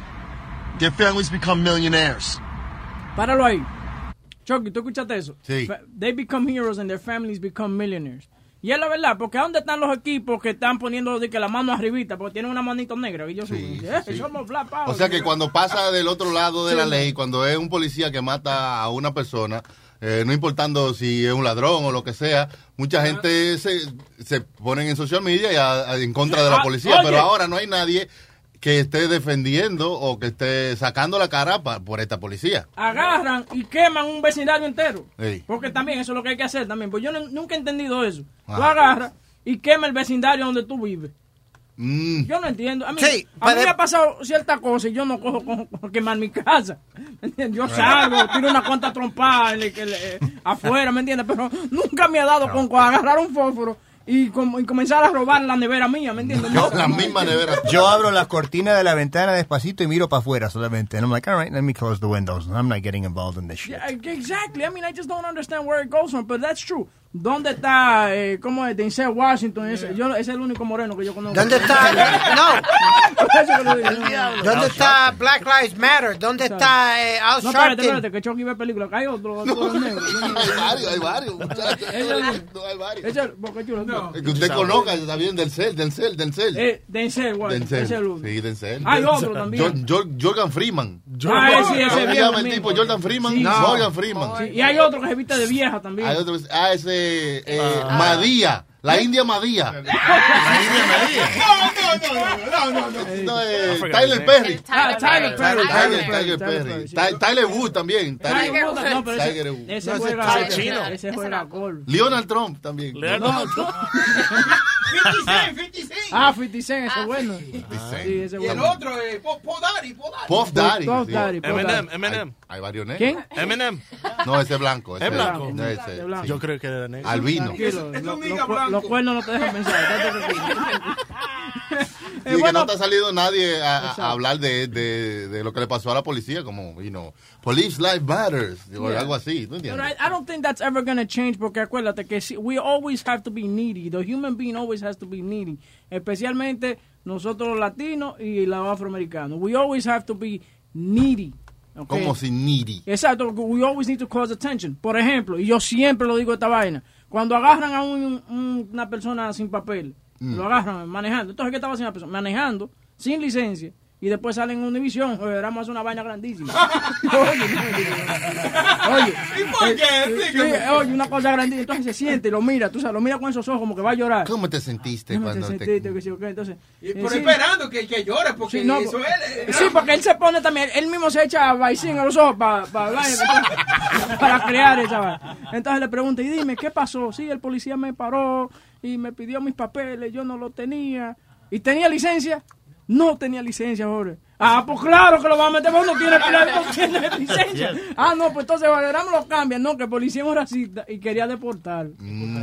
Their families become millionaires. Páralo ahí. Chucky, ¿tú escuchaste eso? Sí. They become heroes and their families become millionaires. Y es la verdad, porque ¿dónde están los equipos que están poniendo de que la mano arribita? Porque tienen una manito negra. Y yo soy, eh, sí. somos flapados. O sea que cuando pasa del otro lado de Sí, la ley, cuando es un policía que mata a una persona, eh, no importando si es un ladrón o lo que sea, mucha gente se, se ponen en social media y a- a- en contra de la Ah, policía, oye. pero ahora no hay nadie que esté defendiendo o que esté sacando la cara pa- por esta policía. Agarran y queman un vecindario entero. Sí. Porque también eso es lo que hay que hacer también. Pues yo no- nunca he entendido eso. Tú Ajá. agarras y quema el vecindario donde tú vives. Mm. Yo no entiendo. A mí, Sí, a mí me ha pasado ciertas cosas y yo no cojo con, con quemar mi casa. ¿Me entiendes? Yo salgo, tiro una cuanta trompada en el- eh, afuera, ¿me entiendes? Pero nunca me ha dado con, con agarrar un fósforo y, com- y comenzar a robar la nevera mía, ¿me entiendes? Yo, la misma nevera. Yo abro las cortinas de la ventana despacito y miro para afuera solamente. And I'm like, all right, let me close the windows. I'm not getting involved in this shit. Yeah, exactly. I mean, I just don't understand where it goes from, but that's true. ¿Dónde está, eh, cómo es, Denzel Washington? Ese, yo, ese es el único moreno que yo conozco. ¿Dónde está? No. ¿Dónde está Black Lives Matter? ¿Dónde está eh, Al No, espérate, espérate, que Chucky ve películas. Que hay otro, otro negro. hay varios, hay varios, muchachos. Ese- No, hay varios. ese- Boca Chula, no. Que usted conozca, está bien, del cel, del cel, del cel. Eh, Denzel Washington. Denzel. Sí, Denzel. Hay otro también. Jor- Jor- Jordan Freeman. Ah, sí, ese ¿Cómo se viejo llama el tipo? Jordan Freeman. Sí. Morgan Freeman. Sí, y hay otro que se viste de vieja también. Hay otro, ah, ese, eh, Madía. La India Madía. no, no, no, no. No, eh, Tyler Perry. Ah, Tyler Perry. Tyler, Tyler Tyler Perry, Tyler Wood también. Tiger Tyler Woods, no, pero ese- Tiger Woods. ese No, ese juega- chino. ese juega golf. Leonard Trump también. No, no. Ah, 50 Cent, ese es bueno. Sí, ese es Y el bueno. otro es Po Po Daddy. Puff Daddy. Puff. Daddy, Puff Eminem. Eminem. Hay, varios negros. ¿Quién? Eminem. No, ese es blanco. ese ¿Es blanco? no, ese, Es blanco. sí. Yo creo que era negro. Albino. Es un nigga lo- los cuernos no te dejan pensar. tranquilo. Sí, que no te ha salido nadie a, a hablar de, de, de lo que le pasó a la policía, como, you know, Police Life Matters, o Yeah. algo así, ¿tú But entiendes? I, I don't think that's ever going to change porque acuérdate que si- we always have to be needy. The human being always has to be needy. Especialmente nosotros los latinos y los afroamericanos. We always have to be needy. okay? Como si needy. Exacto, we always need to cause attention. Por ejemplo, y yo siempre lo digo esta vaina, cuando agarran a un- un- una persona sin papel, Mm. lo agarran manejando. Entonces, ¿qué estaba haciendo la persona? Manejando, sin licencia. Y después salen en Univisión, oye, vamos a hacer una vaina grandísima. oye, oye, ¿Y por qué? eh, sí, oye, una cosa grandísima. Entonces se siente y lo mira, tú sabes, lo mira con esos ojos como que va a llorar. ¿Cómo te sentiste ¿Cómo cuando te... sentiste? Que sí, Entonces, Y eh, por sí. esperando que, que llore, porque Sí, no, eso po- es. Sí, porque él se pone también, él mismo se echa vaicín a los ojos para, para, para crear esa vaina. Entonces le pregunta, y dime, ¿qué pasó? Sí, el policía me paró y me pidió mis papeles, yo no lo tenía. ¿Y tenía licencia? No tenía licencia, Jorge. Ah, pues claro que lo va a meter, porque no tiene, no tiene licencia. Ah, no, pues entonces Valderrama lo cambia. No, que el policía es un racista y quería deportar.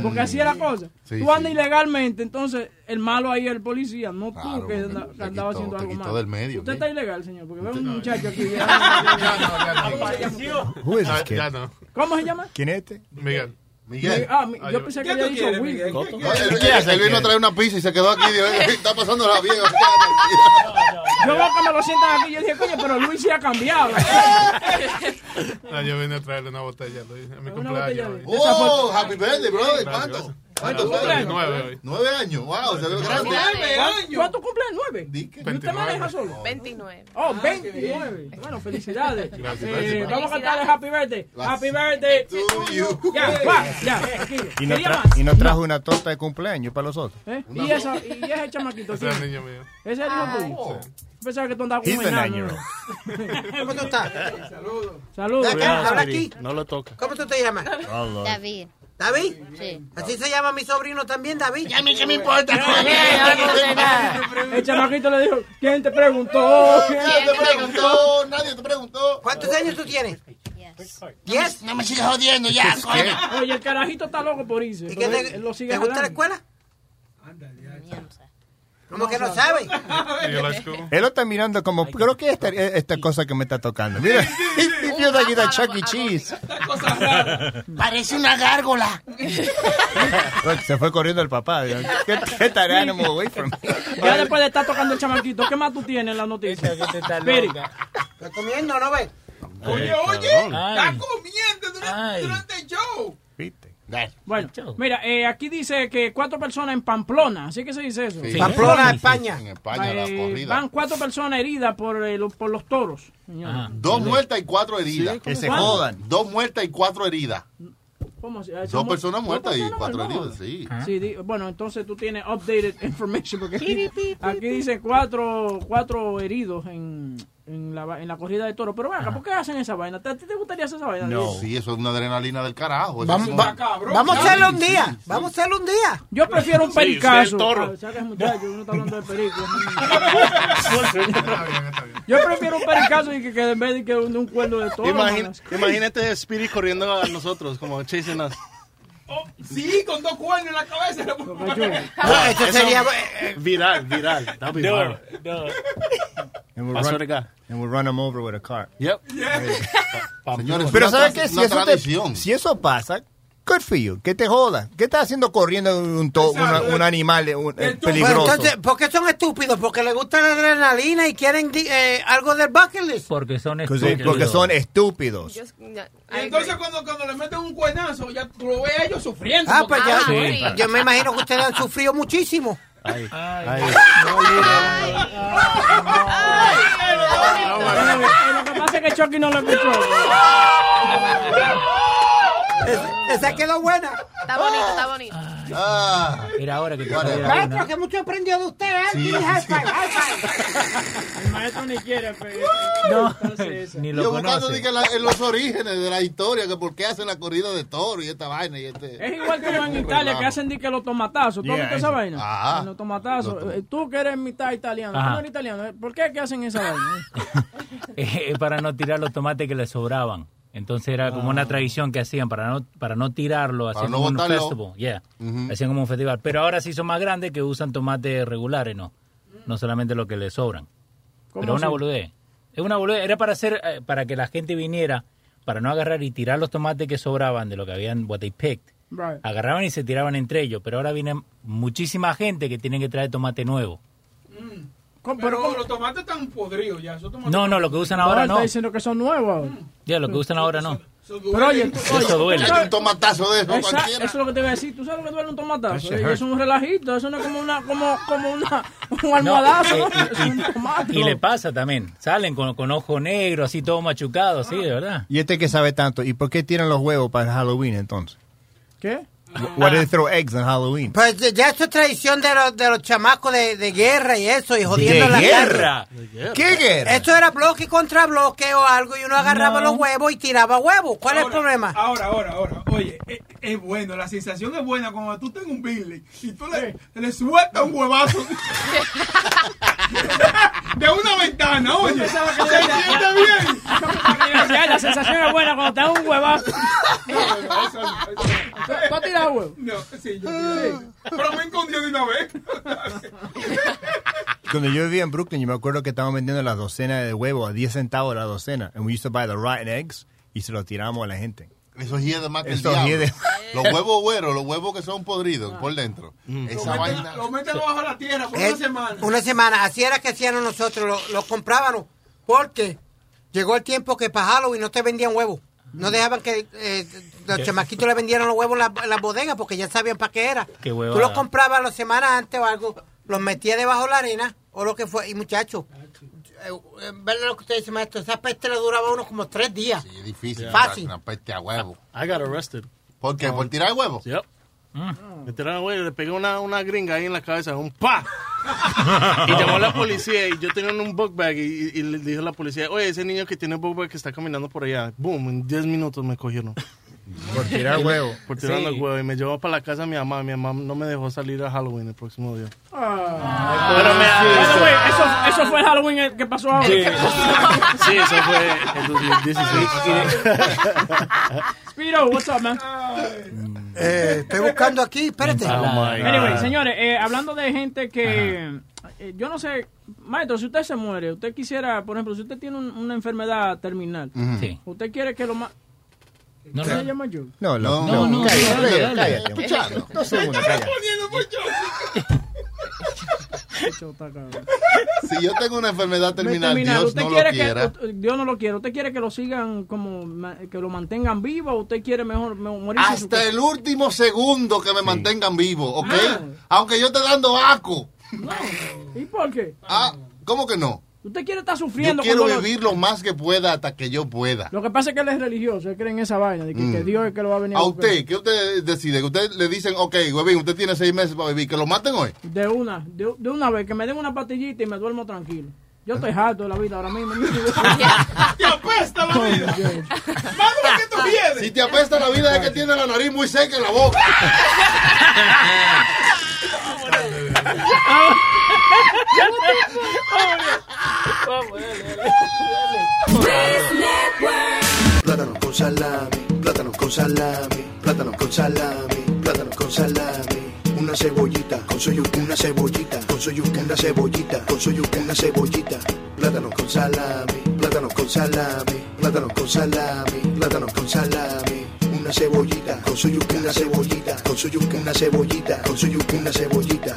Porque así era la cosa. Sí, tú andas sí. ilegalmente, entonces el malo ahí es el policía, no tú Claro, que anda- que andaba quitó- haciendo algo malo. del medio, Usted ¿qué? está ilegal, señor, porque veo un muchacho aquí. Who is this kid? ¿Cómo se llama? ¿Quién es este? Miguel. Miguel. Ah, mi- yo pensé que había dicho Will. No, él, él- él vino a traer una pizza y se quedó aquí. dijo, Está pasando la vieja. Yo veo que me lo sientan aquí. Yo dije, coño, pero Luis sí ha cambiado. No, yo vine a traerle una botella Luis, a mi cumpleaños. Oh, happy birthday, brother. ¿Cuánto? ¿Cuántos Nueve años? Nueve hoy. Nueve años. Wow, se ve grande. ¿Cuánto- ¿Cuánto cumple? ¿Nueve? ¿Y usted 29. maneja solo? 29. Oh, 29. Bueno, felicidades. Gracias, Eh, vamos a cantarle Happy Birthday. Happy Birthday to you. Ya, va, ya. Aquí. Y no, Quería tra- más. y no trajo una torta de cumpleaños para los otros. ¿Eh? ¿Y, esa, ¿Y ese chamaquito? Ese es el niño mío. ¿Ese es el hijo tuyo? Pensaba que tú andabas con He's un the enano. nine-year-old. ¿Cómo tú estás? Saludos. Saludos. Acá, habla aquí. No lo toca. ¿Cómo tú te llamas? David. ¿David? Sí. Así se llama mi sobrino también, David. Ya a mí qué me importa, El chamaquito le dijo, ¿quién te preguntó? ¿Quién Nadie te preguntó, nadie te preguntó. ¿Cuántos años tú tienes? ¿Diez? No me sigas jodiendo ya, coño. Oye, el carajito está loco por irse. ¿Y pero qué él, te, él lo sigue ¿te gusta la escuela? ¿Cómo que no sabe? Él lo está mirando como, creo que esta, esta cosa que me está tocando. Mira, he feels like he's a Chuck E. Cheese. Parece una gárgola. Se fue corriendo el papá. Get that animal away from me. Ya después de estar tocando el chamaquito, ¿qué más tú tienes en la noticia? ¿Estás comiendo, no ves? Oye, oye, está comiendo durante, durante el show. Bueno, mira, eh, aquí dice que cuatro personas en Pamplona, así que se dice eso. Sí. Pamplona, España. En España, la Eh, corrida. van cuatro personas heridas por, eh, lo- por los toros. Dos muertas y cuatro heridas. Que se jodan. Dos muertas y cuatro heridas. ¿Cómo se- Dos personas dos muertas y cuatro heridas, sí. Sí, di- bueno, entonces tú tienes updated information porque aquí, aquí dice cuatro, cuatro heridos en, en, la, va- en la corrida de toro. Pero venga, ¿por qué hacen esa vaina? ¿Te, a ti te gustaría hacer esa vaina? No. Sí, eso es una adrenalina del carajo. Eso Vamos, es va- una- vamos a hacerlo un día. Vamos a hacerlo un día. Yo prefiero un Sí, usted pericazo. es toro. Ah, ¿sabes, muchacho? Uno está hablando de perico. Yo prefiero un pericazo y que, que en vez de que un, un cuerno de toro. Imagina- manas. imagínate Spirit corriendo a nosotros, como chasing us. Sí, con dos cuernos en la cabeza. No, eso sería... eh, Viral, viral. That'll be viral. And we'll, swear run, God. and we'll run them over with a car. Yep. Señores, Pero ¿sabes qué? Si eso, te- si eso pasa, good for you. Que te joda. ¿Qué estás haciendo corriendo un, to- una- un animal eh, un- eh, Bueno, peligroso? entonces, ¿por qué son estúpidos? Porque les gusta la adrenalina y quieren eh, algo del bucket list. Porque son estúpidos. porque son estúpidos. No, entonces cuando, cuando le meten un cuernazo, ya tú lo ves a ellos sufriendo. Ah, pues ya, Sí. yo me imagino que ustedes han sufrido muchísimo. Ay. Lo que pasa es que Chucky no lo escuchó. Esa, esa quedó buena. Está bonito, está bonito. Ah, Mira ahora que te. Maestro, que mucho aprendió de usted, ¿eh? Sí, sí. El maestro ni quiere. pero- No, Entonces, ni yo lo buscando conoce. que la- en los orígenes de la historia, que por qué hacen la corrida de toro y esta vaina y este. Es igual como en Italia que hacen di que los tomatazos. ¿Tú has Yeah, visto esa vaina? Ah. Los tomatazos. Los tom- Eh, Tú que eres mitad italiano. Tú Ajá. no eres italiano. ¿Por qué que hacen esa vaina? Eh, para no tirar los tomates que le sobraban. Entonces era como una tradición que hacían para no para no tirarlo, Para hacían no como un festival, yeah. Hacían como un festival, pero ahora sí son más grandes que usan tomates regulares, ¿no? no solamente lo que le sobran. ¿Cómo Pero es una boludez. Es una boludez. Era para hacer, eh, para que la gente viniera, para no agarrar y tirar los tomates que sobraban de lo que habían, what they picked. Right. Agarraban y se tiraban entre ellos. Pero ahora viene muchísima gente que tiene que traer tomate nuevo. Pero, los tomates están podridos ya. esos tomates No, no, lo que usan ahora está no. diciendo que son nuevos ahora. Ya, lo que usan ahora no. Pero oye, Eso duele. Un tomatazo de eso, Esa- eso es lo que te voy a decir. ¿Tú sabes lo que duele un tomatazo? Hurt. Es un relajito, eso no es como una, como, como una, un almohadazo. Eh, es un tomate. Y le pasa también. Salen con, con ojo negro, así todo machucado, sí, de verdad. Y este que sabe tanto, ¿y por qué tiran los huevos para Halloween entonces? ¿Qué? Why do they throw eggs on Halloween? Pues ya eso es tradición de los, de los chamacos de, de guerra y eso, y jodiendo ¿De la guerra? guerra. ¿Qué guerra? Esto era bloque contra bloque o algo, y uno agarraba No. los huevos y tiraba huevos. ¿Cuál es el problema? Ahora, ahora, ahora. Oye, es, es bueno, la sensación es buena cuando tú tengas un Billy y tú le, le sueltas un huevazo de una ventana, oye. Se siente bien. Ya, la sensación es buena cuando te da un huevazo. ¿Tú has tirado? No, sí, yo sí. Pero me escondió de una vez. Cuando yo vivía en Brooklyn, yo me acuerdo que estaban vendiendo las docenas de huevos a 10 centavos la docena. And we used to buy the rotten eggs y se los tiramos a la gente. Eso hiede más que el Eso diablo. hiede. Los huevos güeros, los huevos que son podridos por dentro. Esa Lo vaina. meten, lo meten bajo la tierra por Eh, una semana. Una semana, así era que hacíamos nosotros, lo, lo comprábamos, porque llegó el tiempo que para Halloween no te vendían huevos. No dejaban que eh, los ¿Qué? chamaquitos le vendieran los huevos en la, en la bodega porque ya sabían para qué era. Qué Tú los comprabas las semanas antes o algo, los metías debajo de la arena o lo que fue. Y muchachos, eh, ¿verdad lo que usted dice, maestro? Esa peste le duraba uno como tres días. Es difícil. Fácil. Una peste a huevo. I got arrested. ¿Por qué? ¿Por tirar huevos? Yep. Me tiraron huevo, le pegué una, una gringa ahí en la cabeza, un pa. y llamó a la policía y yo tenía un book bag y, y le dijo a la policía, oye, ese niño que tiene book bag que está caminando por allá. Boom, en 10 minutos me cogieron. Por tirar huevo. Por tirar Sí. los huevos. Y me llevó para la casa mi mamá. Mi mamá no me dejó salir a Halloween el próximo día. Ah. Pero me- By the way, eso, eso fue el Halloween el que pasó ahora. Sí. Sí, eso fue en 2016. Spiro, what's up, man? Eh, estoy buscando aquí, espérate. Anyway, señores, eh, hablando de gente que... eh, yo no sé, maestro, si usted se muere, usted quisiera, por ejemplo, si usted tiene un- una enfermedad terminal. Sí. usted quiere que lo más... No, ¿Qué no. se llama yo? No, no, No, no, cállate, dale, cállate, dale. cállate. Escuchando. Dos segundos, cállate. Si yo tengo una enfermedad terminal, Terminal, Dios ¿usted no lo quiere quiera. Que, Dios no lo quiere. ¿Usted quiere que lo sigan como, que lo mantengan vivo o usted quiere mejor su Hasta el último segundo que me mantengan vivo, ¿ok? Aunque yo esté dando asco. ¿Y por qué? Ah, ¿cómo que no? Usted quiere estar Yo sufriendo quiero cuando lo- vivir lo más que pueda hasta que yo pueda. Lo que pasa es que él es religioso, él cree en esa vaina, de que, Mm. que Dios es que lo va a venir a, A usted, ¿qué usted decide? Que usted le dicen, ok, huevín, usted tiene seis meses para vivir, que lo maten hoy. De una, de, de una vez, que me den una pastillita y me duermo tranquilo. Yo estoy harto de la vida ahora mismo. ¡Te apesta la vida! ¡Más de lo que tú quieres! Si te apesta la vida es que tiene la nariz muy seca en la boca. Plátano con salami, plátano con salami, plátano con salami, plátano con salami. Una cebollita, con su yuca, una cebollita, con su yuca, una cebollita, con su yuca, una cebollita. Plátano con salami, plátano con salami, plátano con salami, plátano con salami. Una cebollita, con su yuca, una cebollita, con su yuca, una cebollita, con su yuca, una cebollita.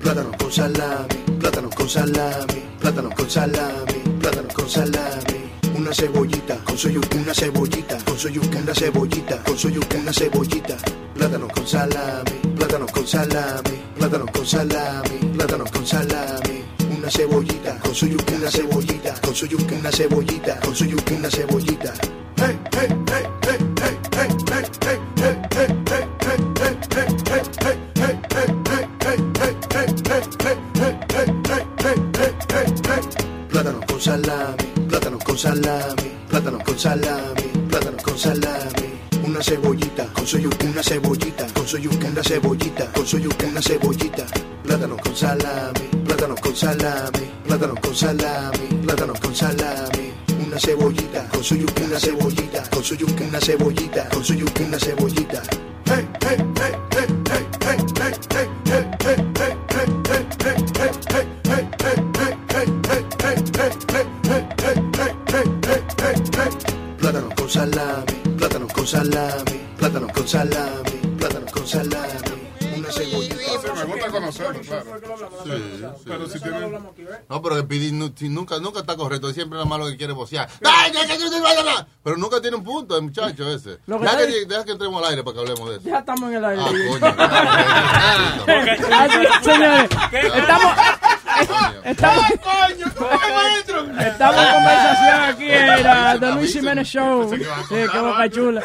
Plátano con salami, plátano con salami, plátano con salami, plátano con salami. Una cebollita, con su yuca, una cebollita, con su yuca, una cebollita, con su yuca, una cebollita. Plátano con salami, plátano con salami, plátano con salami, plátano con salami. Una cebollita, con su yuca, una cebollita, con su yuca, una cebollita, con su yuca, una cebollita. Hey, hey, hey, cebollita, con su yuca, una cebollita. Plátano con salami, plátano con salami, plátano con salami, plátano con salami. Una cebollita, con su yuca una cebollita, con su yuca una cebollita, con su yuca una cebollita. Nunca, nunca está correcto. Siempre nada más lo que quiere vocear. Pero nunca tiene un punto el muchacho ese. Deja que, deja que entremos al aire para que hablemos de eso. Ya estamos en el aire. Ah, Así, señores, estamos, estamos, estamos en conversación aquí en la The Luis Jiménez Show. Sí, que Boca Chula.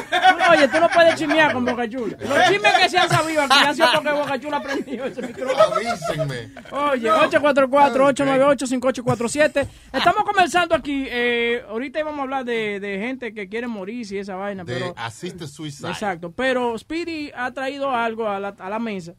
Oye, tú no puedes chismear con Boca Chula. Los chismes que se han sabido aquí han sido porque Boca Chula ha prendido ese micrófono. Avísenme. Oye, 844-898-5847. Estamos conversando aquí. Eh, ahorita íbamos a hablar de, de gente que quiere morirse y esa vaina, De pero... Assisted Suicide. Exacto, pero Speedy ha traído algo a la, a la mesa.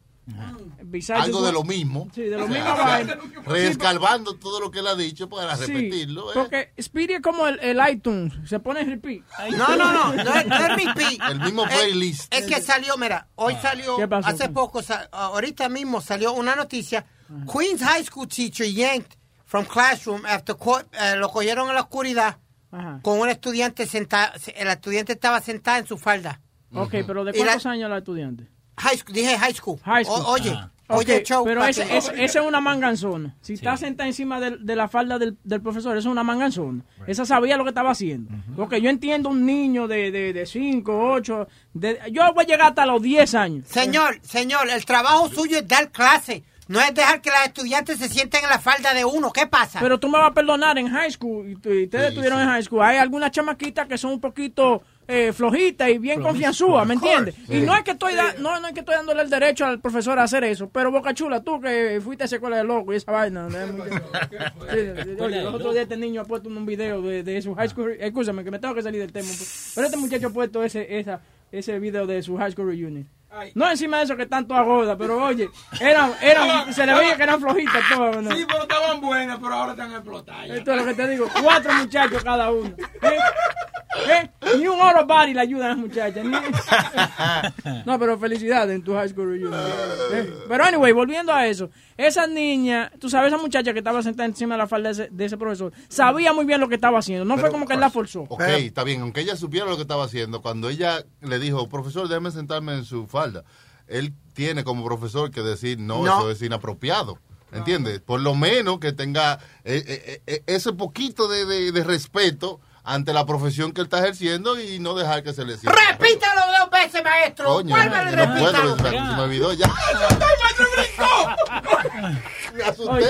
Besides Algo de lo mismo. Sí, de lo O sea, mismo vaina. Reescalvando todo lo que él ha dicho para Sí, repetirlo. ¿eh? porque Speedy es como el, el iTunes, se pone en repeat. No, no, no, no es, no es repeat. El mismo Es- playlist. Es, que salió, mira, hoy salió, ¿Qué pasó? hace poco, ahorita mismo salió una noticia. Queens High School teacher yanked from classroom after court, eh, lo cogieron en la oscuridad Ajá. con un estudiante sentado, el estudiante estaba sentado en su falda. Ok, pero ¿de la- cuántos años la estudiante? High school, dije high school. High school. O- oye, Ajá. oye, show. Pero esa es una manganzona. Si está sentada encima del- de, la falda del, del profesor, eso es una manganzona. Esa sabía lo que estaba haciendo. Porque yo entiendo un niño de 5, de, de cinco, ocho, de- yo voy a llegar hasta los 10 años. Señor, señor, el trabajo suyo es dar clase. No es dejar que las estudiantes se sienten en la falda de uno. ¿Qué pasa? Pero tú me vas a perdonar, en high school, y, ustedes estuvieron en high school, hay algunas chamaquitas que son un poquito eh, flojitas y bien confianzúas, ¿me entiendes? Y no es que estoy da- no, no es que estoy dándole el derecho al profesor a hacer eso, pero Boca Chula, tú que fuiste a esa escuela de loco y esa vaina. ¿no? Sí, oye, los otros días este niño ha puesto un video de, de su high school, escúchame que me tengo que salir del tema, pero este muchacho ha puesto ese, esa, ese video de su high school reunion. No encima de eso que están todas gordas, pero oye, eran, eran, se le veía que eran flojitas todas. ¿no? Sí, pero estaban buenas, pero ahora están explotadas. Esto es lo que te digo, cuatro muchachos cada uno. ¿Eh? ¿Eh? Ni un oro body le ayudan a las muchachas. ni- No, pero felicidades en tu high school reunion. ¿Eh? Pero anyway, volviendo a eso, esa niña, tú sabes, esa muchacha que estaba sentada encima de la falda de ese, de ese profesor, sabía muy bien lo que estaba haciendo. No fue como que él la forzó. Ok, está bien, aunque ella supiera lo que estaba haciendo, cuando ella le dijo, profesor, déjeme sentarme en su falda, él tiene como profesor que decir, no, No. eso es inapropiado. ¿Entiendes? Por lo menos que tenga eh, eh, eh, ese poquito de, de- de respeto ante la profesión que él está ejerciendo y no dejar que se le siga. Repítalo dos veces, maestro. Coño, yo no puedo, repítalo. se me- olvidó ya. Me asusté. Oye,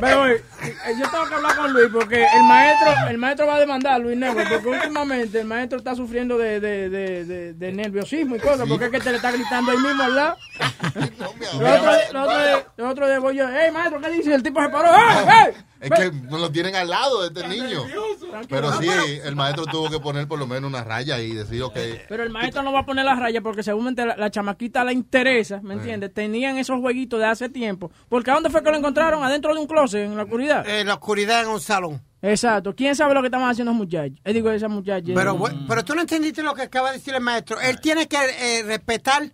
pero, oye, eh, yo tengo que hablar con Luis porque el maestro el maestro va a demandar a Luis Negro porque últimamente el maestro está sufriendo de, de, de, de- de nerviosismo y cosas porque es que te le está gritando ahí mismo al lado. Los otros días- voy yo, hey maestro, ¿qué dice? El tipo se paró, ¡hey, hey! Es que no lo tienen al lado de este niño. Pero sí, el maestro tuvo que poner por lo menos una raya y decir, ok. Pero el maestro no va a poner la raya porque seguramente la, la chamaquita le interesa, ¿me entiendes? Tenían esos jueguitos de hace tiempo. Porque ¿a dónde fue que lo encontraron? Adentro de un closet, en la oscuridad. En la oscuridad en un salón. Exacto. ¿Quién sabe lo que estaban haciendo los muchachos? Eh, digo, esa muchacha. Pero, pero tú no entendiste lo que acaba de decir el maestro. Él tiene que eh, respetar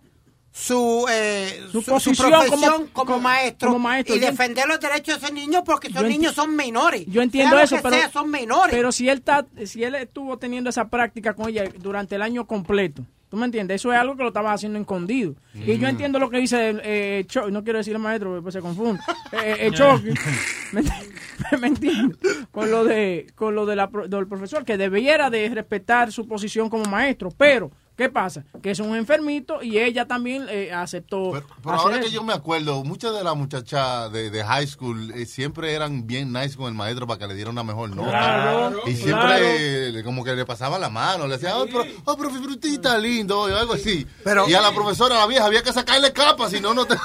su, eh, su, su posición profesión como- como, como- maestro, como maestro. y defender los derechos de esos niños porque esos niños son menores. Yo entiendo Sea lo eso, que pero, sea, son menores. pero si él está, si él estuvo teniendo esa práctica con ella durante el año completo, ¿tú me entiendes? Eso es algo que lo estaba haciendo escondido. Y yo Mm. entiendo lo que dice el eh, Cho- no quiero decir el maestro, porque después se confunde. Eh, eh, ¿me, ent- me entiendes? Con lo de, con lo de la, pro- del profesor que debiera de respetar su posición como maestro, pero ¿qué pasa? Que es un enfermito y ella también eh, aceptó. Pero hacer ahora que yo me acuerdo, muchas de las muchachas de, de high school eh, siempre eran bien nice con el maestro para que le diera una mejor nota. Claro, y siempre claro. eh, como que le pasaba la mano, le decía, oh, pero, oh, profe Frutita, lindo, o algo así. Pero- y a la profesora, a la vieja, había que sacarle capa, si no, no te...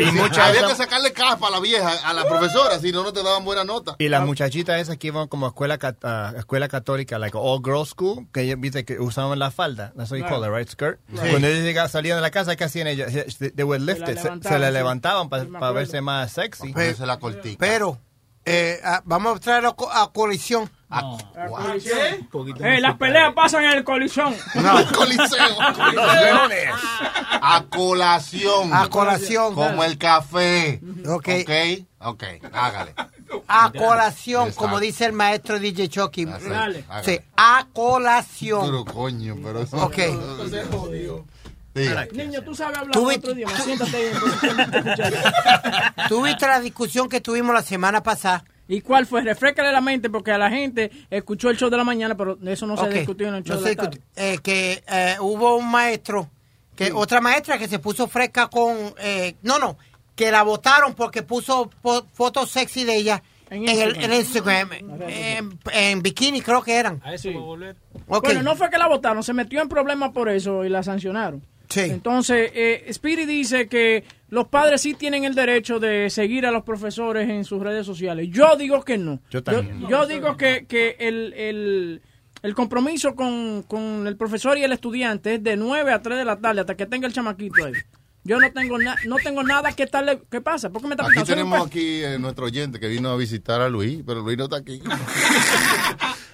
Y muchas había que sacarle capa a la vieja, a la profesora, si no, no te daban buena nota. Y las muchachitas esas que iban como a escuela, a escuela católica, like all girls school, que viste que usaban la falda. Call it, right, skirt. Cuando ellos llegaban, salían de la casa, ¿qué hacían ellas? They they would lift it, se- la sí. levantaban para verse más sexy. Pe- la cortica. Pero eh, vamos a traer a, co- a colisión La colisión. Eh, las peleas pasan en el colisión. No, coliseo. A colación. A colación. Como el café. Ok. Ok, ok, hágale. A colación, Exacto. como dice el maestro DJ Chucky. Dale. Sí, a colación. Pero coño, pero eso. Ok. Diga. Niño, tú sabes hablar Tú otro idioma. Siéntate ahí en posición de escuchar. Tú viste la discusión que tuvimos la semana pasada. ¿Y cuál fue? Refrescale la mente porque a la gente escuchó el show de la mañana, pero eso no se discutió en el show no de se la tarde. Eh, que eh, hubo un maestro, que otra maestra que se puso fresca con... eh, no, no, que la votaron porque puso po- fotos sexy de ella en, el, en Instagram, en, en bikini creo que eran. A eso va a volver. Bueno, no fue que la votaron, se metió en problemas por eso y la sancionaron. Sí. Entonces, eh, Speedy dice que los padres sí tienen el derecho de seguir a los profesores en sus redes sociales. Yo digo que no. Yo también. Yo, digo que, que el, el, el compromiso con, con el profesor y el estudiante es de 9 a 3 de la tarde hasta que tenga el chamaquito ahí. Yo no tengo, na- no tengo nada que estarle... ¿Qué pasa? ¿Por qué me está Aquí tenemos aquí eh, nuestro oyente que vino a visitar a Luis, pero Luis no está aquí.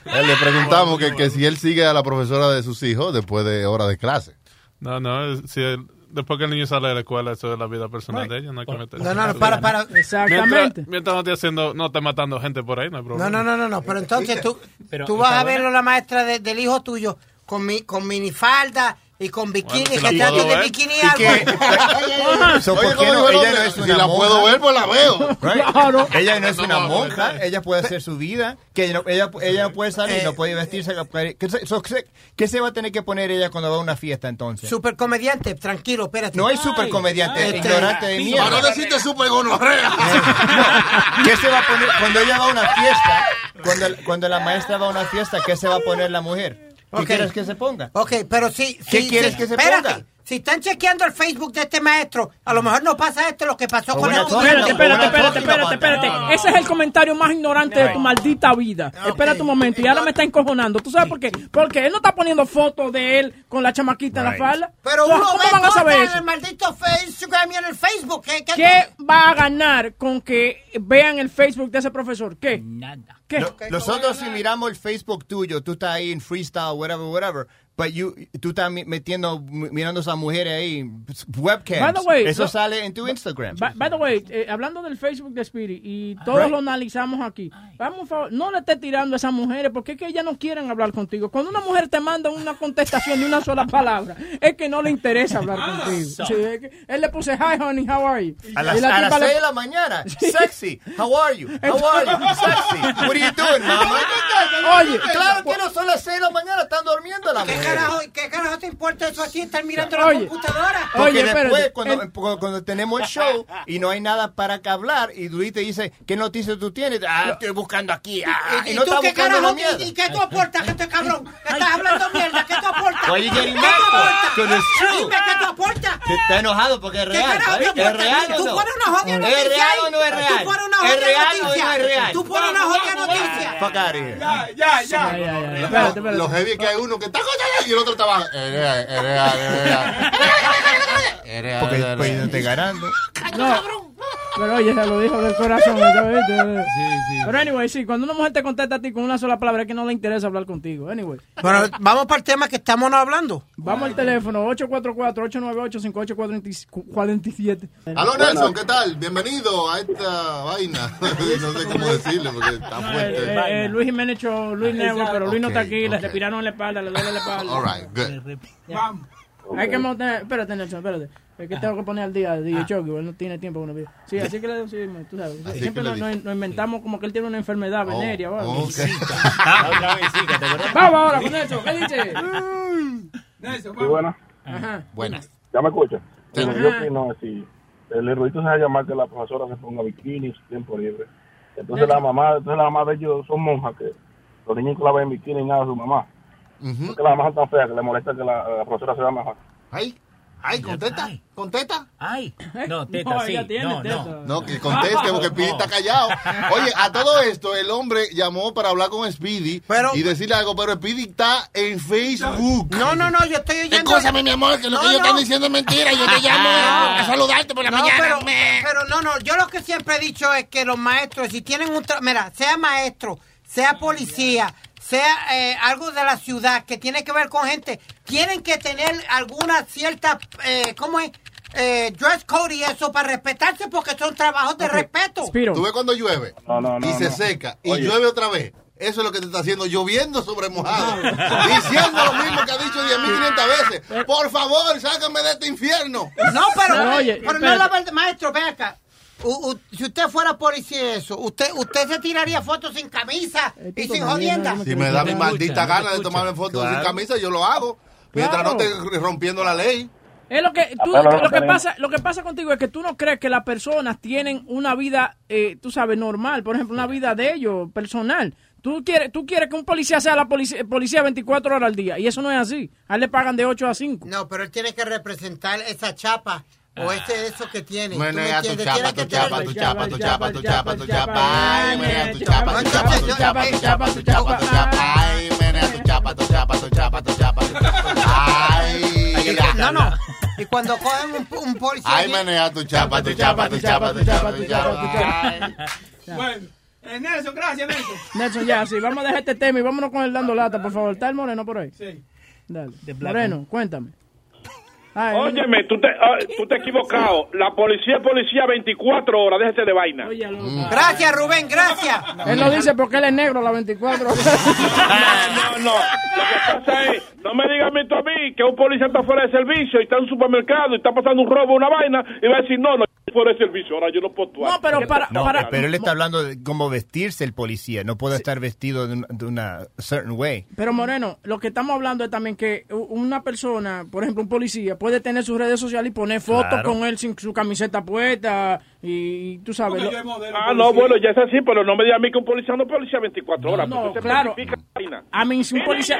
Eh, Le preguntamos que, que si él sigue a la profesora de sus hijos después de hora de clase. No, no, si el- después que el niño sale de la escuela, eso es la vida personal de ella, no hay que meterse. No, no, no, para, para. Exactamente. Mientras, mientras no esté haciendo, no esté matando gente por ahí, no hay problema. No, no, no, no, no, pero entonces tú, Pero tú vas a verlo la maestra de- del hijo tuyo con mi, con minifalda y con bikini, Bueno, si que puedo de bikini ¿Y algo. qué? So, Oye, ¿por qué ¿cómo no? Ella no es Si una la monja. puedo ver, pues la veo. Right? Ella no es una no monja, ella puede hacer su vida, que ella no, ella, ella no puede salir, Eh, no puede vestirse. ¿Qué se, so, ¿qué- ¿Qué se va a tener que poner ella cuando va a una fiesta entonces? Super comediante, tranquilo, espérate. No hay super comediante, Este, ignorante de mierda. Para no decirte super gonorrea. ¿Qué se va a poner cuando ella va a una fiesta? Cuando, cuando la maestra va a una fiesta, ¿qué se va a poner la mujer? ¿Qué Ok. quieres que se ponga? Ok, pero sí. ¿Qué sí, quieres sí, que se espérate. ponga? Si están chequeando el Facebook de este maestro, a lo mejor no pasa esto lo que pasó con el Espérate, espérate, espérate, espérate, espérate. Ese es el comentario más ignorante de tu maldita vida. Espérate un momento y ahora me está encojonando. ¿Tú sabes por qué? Porque él no está poniendo fotos de él con la chamaquita en la falda. Pero ¿Cómo uno van a saber en eso? el maldito Instagram y en el Facebook. ¿Qué, qué, ¿Qué va a ganar con que vean el Facebook de ese profesor? ¿Qué? Nada. ¿Qué? Nosotros si miramos el Facebook tuyo, tú estás ahí en freestyle, whatever, whatever, but you, tú estás metiendo, mi- mirando a esas mujeres ahí, webcams. By the way, Eso no- sale en tu Instagram. By, by the way, eh, hablando del Facebook de Spirit y todos Right. lo analizamos aquí, vamos, favor, no le estés tirando a esas mujeres porque es que ellas no quieren hablar contigo. Cuando una mujer te manda una contestación de una sola palabra, es que no le interesa hablar contigo. Sí, es que él le puse, hi honey, how are you? A las, la a las tipa le- 6 de la mañana. Sexy. How are you? How are you? Sexy. What are you doing, mama? Oye, claro que no son las 6 de la mañana, están durmiendo la ¿Qué mujer. Carajo, ¿Qué carajo te importa eso a ti? Estar mirando la Oye. computadora. Porque Oye, después, cuando, el- cuando, cuando tenemos el show y no hay nada para que hablar, y Luis te dice, ¿qué noticias tú tienes? Ah, estoy buscando aquí. Ah, y, ¿Y, no tú qué carajo? ¿Y, y qué tú aportas, que este cabrón? ¿Que estás hablando mierda? ¿Qué tú aportas? Getting ¿Qué tú aportas? Dime, ¿qué tú aportas? Está enojado porque es ¿Qué real. te ¿Es real o Tú no? pones una jodida ¿Es noticia real ahí. o no es real? Tú pones una ¿Es jodida real o no noticia. es real? Tú pones una jodida noticia. Fuck out of here. Ya, ya, ya. Ya, ya, ya. Lo- Espérate, espérate. Lo heavy es que hay uno que está y el otro estaba. Porque es después real. no te ganando. No. Pero oye, se lo dijo del corazón. ¿sabes? Pero anyway, sí, cuando una mujer te contesta a ti con una sola palabra es que no le interesa hablar contigo. Anyway. Bueno, vamos para el tema que estamos hablando. Vamos al teléfono 844-898-5847. Aló Nelson, ¿qué tal? Bienvenido a esta vaina. no sé cómo decirle porque está fuerte. eh, eh, Luis Jiménez Luis Network, pero Luis no está aquí, le ok. respiraron en la espalda, le duele la espalda. All right, good. Vamos. Hay que montar, espérate Nelson, espérate. Es que tengo que poner al día a DJ Chucky, él no tiene tiempo vida. Sí, así que le sí, tú sabes. Así Siempre nos, inventamos como que él tiene una enfermedad venérea o algo. ok. Otra vez, sí, que te acuerdas. Vamos ahora con Nelson, ¿qué dice? Nelson, Sí, vamos. buena. Ajá. Buenas. ¿Ya me escuchan? Sí. Bueno, yo opino así. El erudito se va a llamar que la profesora se ponga bikini en su tiempo libre. Entonces la mamá, entonces la mamá de ellos son monjas que los niños que la ven en bikini y nada a su mamá. Ujú. Porque la es tan fea que le molesta que la, la profesora se vea mejor. Ay, ay, contesta, contesta. Ay, no, teta, No, sí. ella tiene no, teta. no. No, que conteste porque Speedy está callado. Oye, a todo esto, el hombre llamó para hablar con Speedy Pero- y decirle algo, pero Speedy está en Facebook. No, no, no, yo estoy oyendo. Escúchame, mi amor, que lo No, que ellos no. están diciendo es mentira. Yo te llamo a saludarte por la No, mañana. pero, me. pero no, no, yo lo que siempre he dicho es que los maestros, si tienen un... tra- Mira, sea maestro, sea policía, sea eh, algo de la ciudad que tiene que ver con gente, tienen que tener alguna cierta, eh, ¿cómo es? Eh, dress code y eso para respetarse porque son trabajos de respeto. Tú ves cuando llueve No, no, no, y se no. seca y Oye. llueve otra vez. Eso es lo que te está haciendo, lloviendo sobre mojado. Diciendo lo mismo que ha dicho 10.500 veces. Por favor, sácame de este infierno. No, pero, Pero, oye, pero no la verdad, maestro, ve acá. U- u- si usted fuera policía eso, usted usted se tiraría fotos sin camisa y sin jodienda. Si me da mi maldita gana de tomarme fotos sin camisa, yo lo hago. Mientras no esté rompiendo la ley. Es lo que tú, lo que pasa, lo que pasa contigo es que tú no crees que las personas tienen una vida, eh, tú sabes, normal, por ejemplo, una vida de ellos personal. Tú quieres, tú quieres que un policía sea la policía, policía 24 horas al día y eso no es así. A él le pagan de 8 a 5. No, pero él tiene que representar esa chapa o ese eso que tiene. ¿Tú me Menea tu chapa, tu que chapa, tu chapa, tu chapa, tu chapa, tu chapa. Ay, menea tu chapa, tu chapa, tu chapa, tu chapa, tu chapa, tu chapa. Ay, menea tu chapa, tu chapa, tu chapa, tu chapa. Ay, No, no. Y cuando cogen un, un policía. Ay, menea tu chapa, tu chapa, tu chapa, tu chapa, tu chapa. Bueno, eh, Nelson, gracias, Nelson. Nelson, ya, sí, vamos a dejar este tema y vámonos con el dando lata, por favor. ¿Está el Moreno por ahí? Sí. Dale. Moreno, cuéntame. Ay, Óyeme, tú te, ah, tú te has equivocado. La policía es policía 24 horas, déjese de vaina. Gracias, Rubén, gracias. Él lo dice porque él es negro a las 24 No, no, lo que pasa es, no me digas a a mí que un policía está fuera de servicio y está en un supermercado y está pasando un robo, una vaina, y va a decir, no, no, fuera de servicio, ahora yo no puedo actuar. No, pero para, No, para, pero él está hablando de cómo vestirse el policía. No puede estar vestido de una, de una certain way. Pero Moreno, lo que estamos hablando es también que una persona, por ejemplo un policía, puede tener sus redes sociales y poner fotos Claro. con él sin su camiseta puesta y, tú sabes. lo- Ah, no, bueno, ya es así, pero no me digas a mí que un policía no es policía 24 horas. No, claro. A mí si un policía...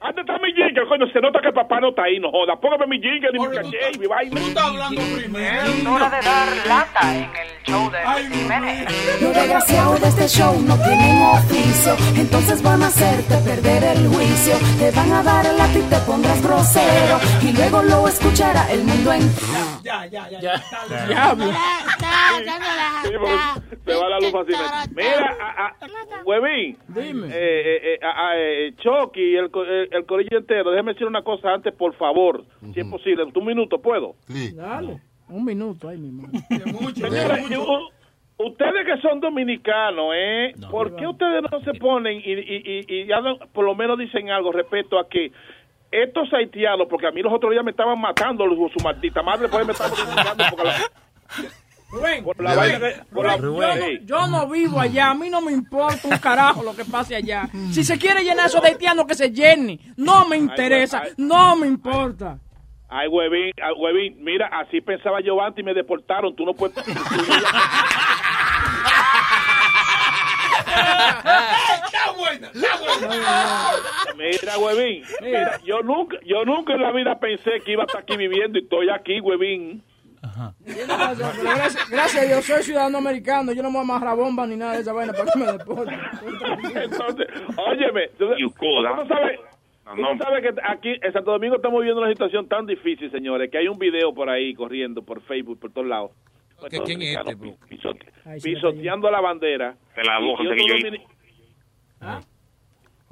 ¿Dónde está mi jingle? Coño, se nota que papá no está ahí, no joda. Póngame mi jingle y mi caché y mi vaina. Tú estás hablando primero. Hora de dar lata en el show de Jiménez. Los desgraciados de este show no tienen oficio, entonces van a hacerte perder el juicio. Te van a dar el lápiz y te pondrás grosero, y luego lo escuchará el mundo entero. Ya, ya, ya. ya. Sí, porque se va la luz fácilmente. Mira, a, a, Huevín. Dime. Eh, eh, eh, a- a, eh, Chucky, el, co- el, el corillo entero, déjeme decir una cosa antes, por favor. Si es posible, en un minuto, ¿puedo? Dale, un minuto, ay mi madre. Señores, y u- ustedes que son dominicanos, ¿eh? ¿Por qué ustedes no se ponen y, y, y, y hablan- por lo menos dicen algo respecto a que estos haitianos, porque a mí los otros días me estaban matando los- su maldita madre, pues me estaban criticando porque la, Rubén, por la vaina que- por la- Rubén, yo, no, Ey. yo no vivo allá, a mí no me importa un carajo lo que pase allá. Si se quiere llenar eso de haitianos, que se llene. No me interesa, no me importa. Ay, huevín, ay, huevín, mira, así pensaba yo antes y me deportaron. Tú no puedes. Está buena, está buena. Mira, huevín, mira, yo nunca, yo nunca en la vida pensé que iba a estar aquí viviendo y estoy aquí, huevín. Gracias, pero gracias, gracias, yo soy ciudadano americano, yo no me voy a amarrar bomba ni nada de esa vaina para que me deporten. Entonces, óyeme, tú, tú no sabes, tú no sabes que aquí en Santo Domingo estamos viviendo una situación tan difícil, señores, que hay un video por ahí corriendo por Facebook, por todos lados. ¿Qué- quién es este, Dominicanos pisote- Ay, sí, pisoteando la bandera. De la y que otro yo- domini-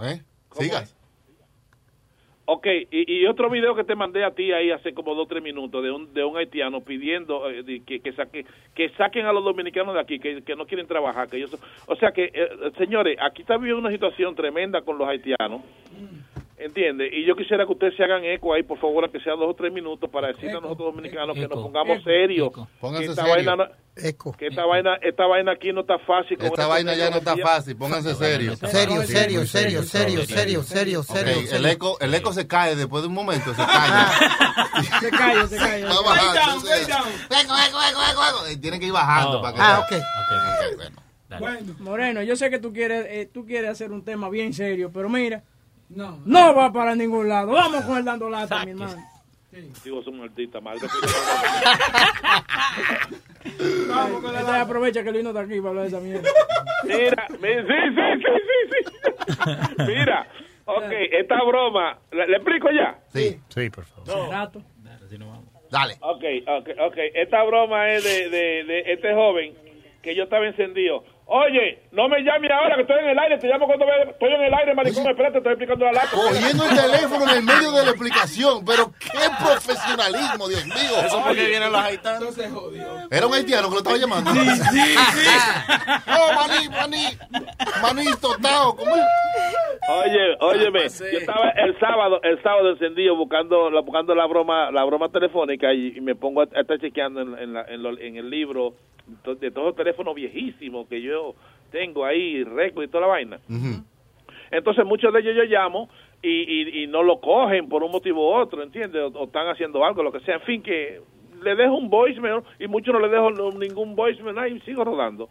¿Eh? ¿Cómo Sigas. Ok, y, y otro video que te mandé a ti ahí hace como dos o tres minutos de un, de un haitiano pidiendo eh, de que, que, saque, que saquen a los dominicanos de aquí, que, que no quieren trabajar. que ellos, o sea que, eh, señores, aquí está viviendo una situación tremenda con los haitianos. ¿Entiende? Y yo quisiera que ustedes se hagan eco ahí, por favor, aunque sea dos o tres minutos, para decirle a nosotros dominicanos que nos pongamos serios. Que Pónganse esta, serios. vaina, no- que esta vaina, esta vaina aquí no está fácil. con Esta vaina ya no está fácil, pónganse serios. Serio, serio, serio, serio, serio, serio, serio. el eco, el eco se cae después de un momento, se cae. Se calla, se calla. Va bajando, entonces, Eco, eco, eco, eco, eco. Y Tienen que ir bajando para que Ah, sea- ok. Ok, bueno. Moreno, yo sé que tú quieres, eh, tú quieres hacer un tema bien serio, pero mira, No. no va para ningún lado. Vamos con el dando lata, mi hermano. Digo, su maldita madre. Vamos con la Entonces aprovecha que Luis no está aquí para hablar de esa mierda. Mira, mi- sí, sí, sí, sí, sí. Mira, ok, esta broma, ¿le, le explico ya? Sí. Sí, por favor. No. Rato. Dale. Ok, ok, ok. Esta broma es de, de, de este joven que yo estaba encendido. Oye, no me llame ahora que estoy en el aire, te llamo cuando ve- estoy en el aire, maricón, espérate, estoy explicando la lata. Cogiendo el teléfono en el medio de la explicación. Pero qué profesionalismo, Dios mío. Eso porque vienen los haitianos. No se jodió. Era un haitiano que lo estaba llamando. Sí, sí, sí. No, maní, maní. Maní tostado. ¿Cómo es? Oye, óyeme, yo estaba el sábado, el sábado encendido buscando, la- buscando la broma, la broma telefónica y, y me pongo a, a estar chequeando en, en la- en lo- en el libro de todos los teléfonos viejísimos que yo tengo ahí, récord y toda la vaina. Entonces muchos de ellos yo llamo y, y, y no lo cogen por un motivo u otro, ¿entiendes? O, o están haciendo algo, lo que sea. En fin, que le dejo un voicemail y muchos no le dejo ningún voicemail ahí sigo rodando.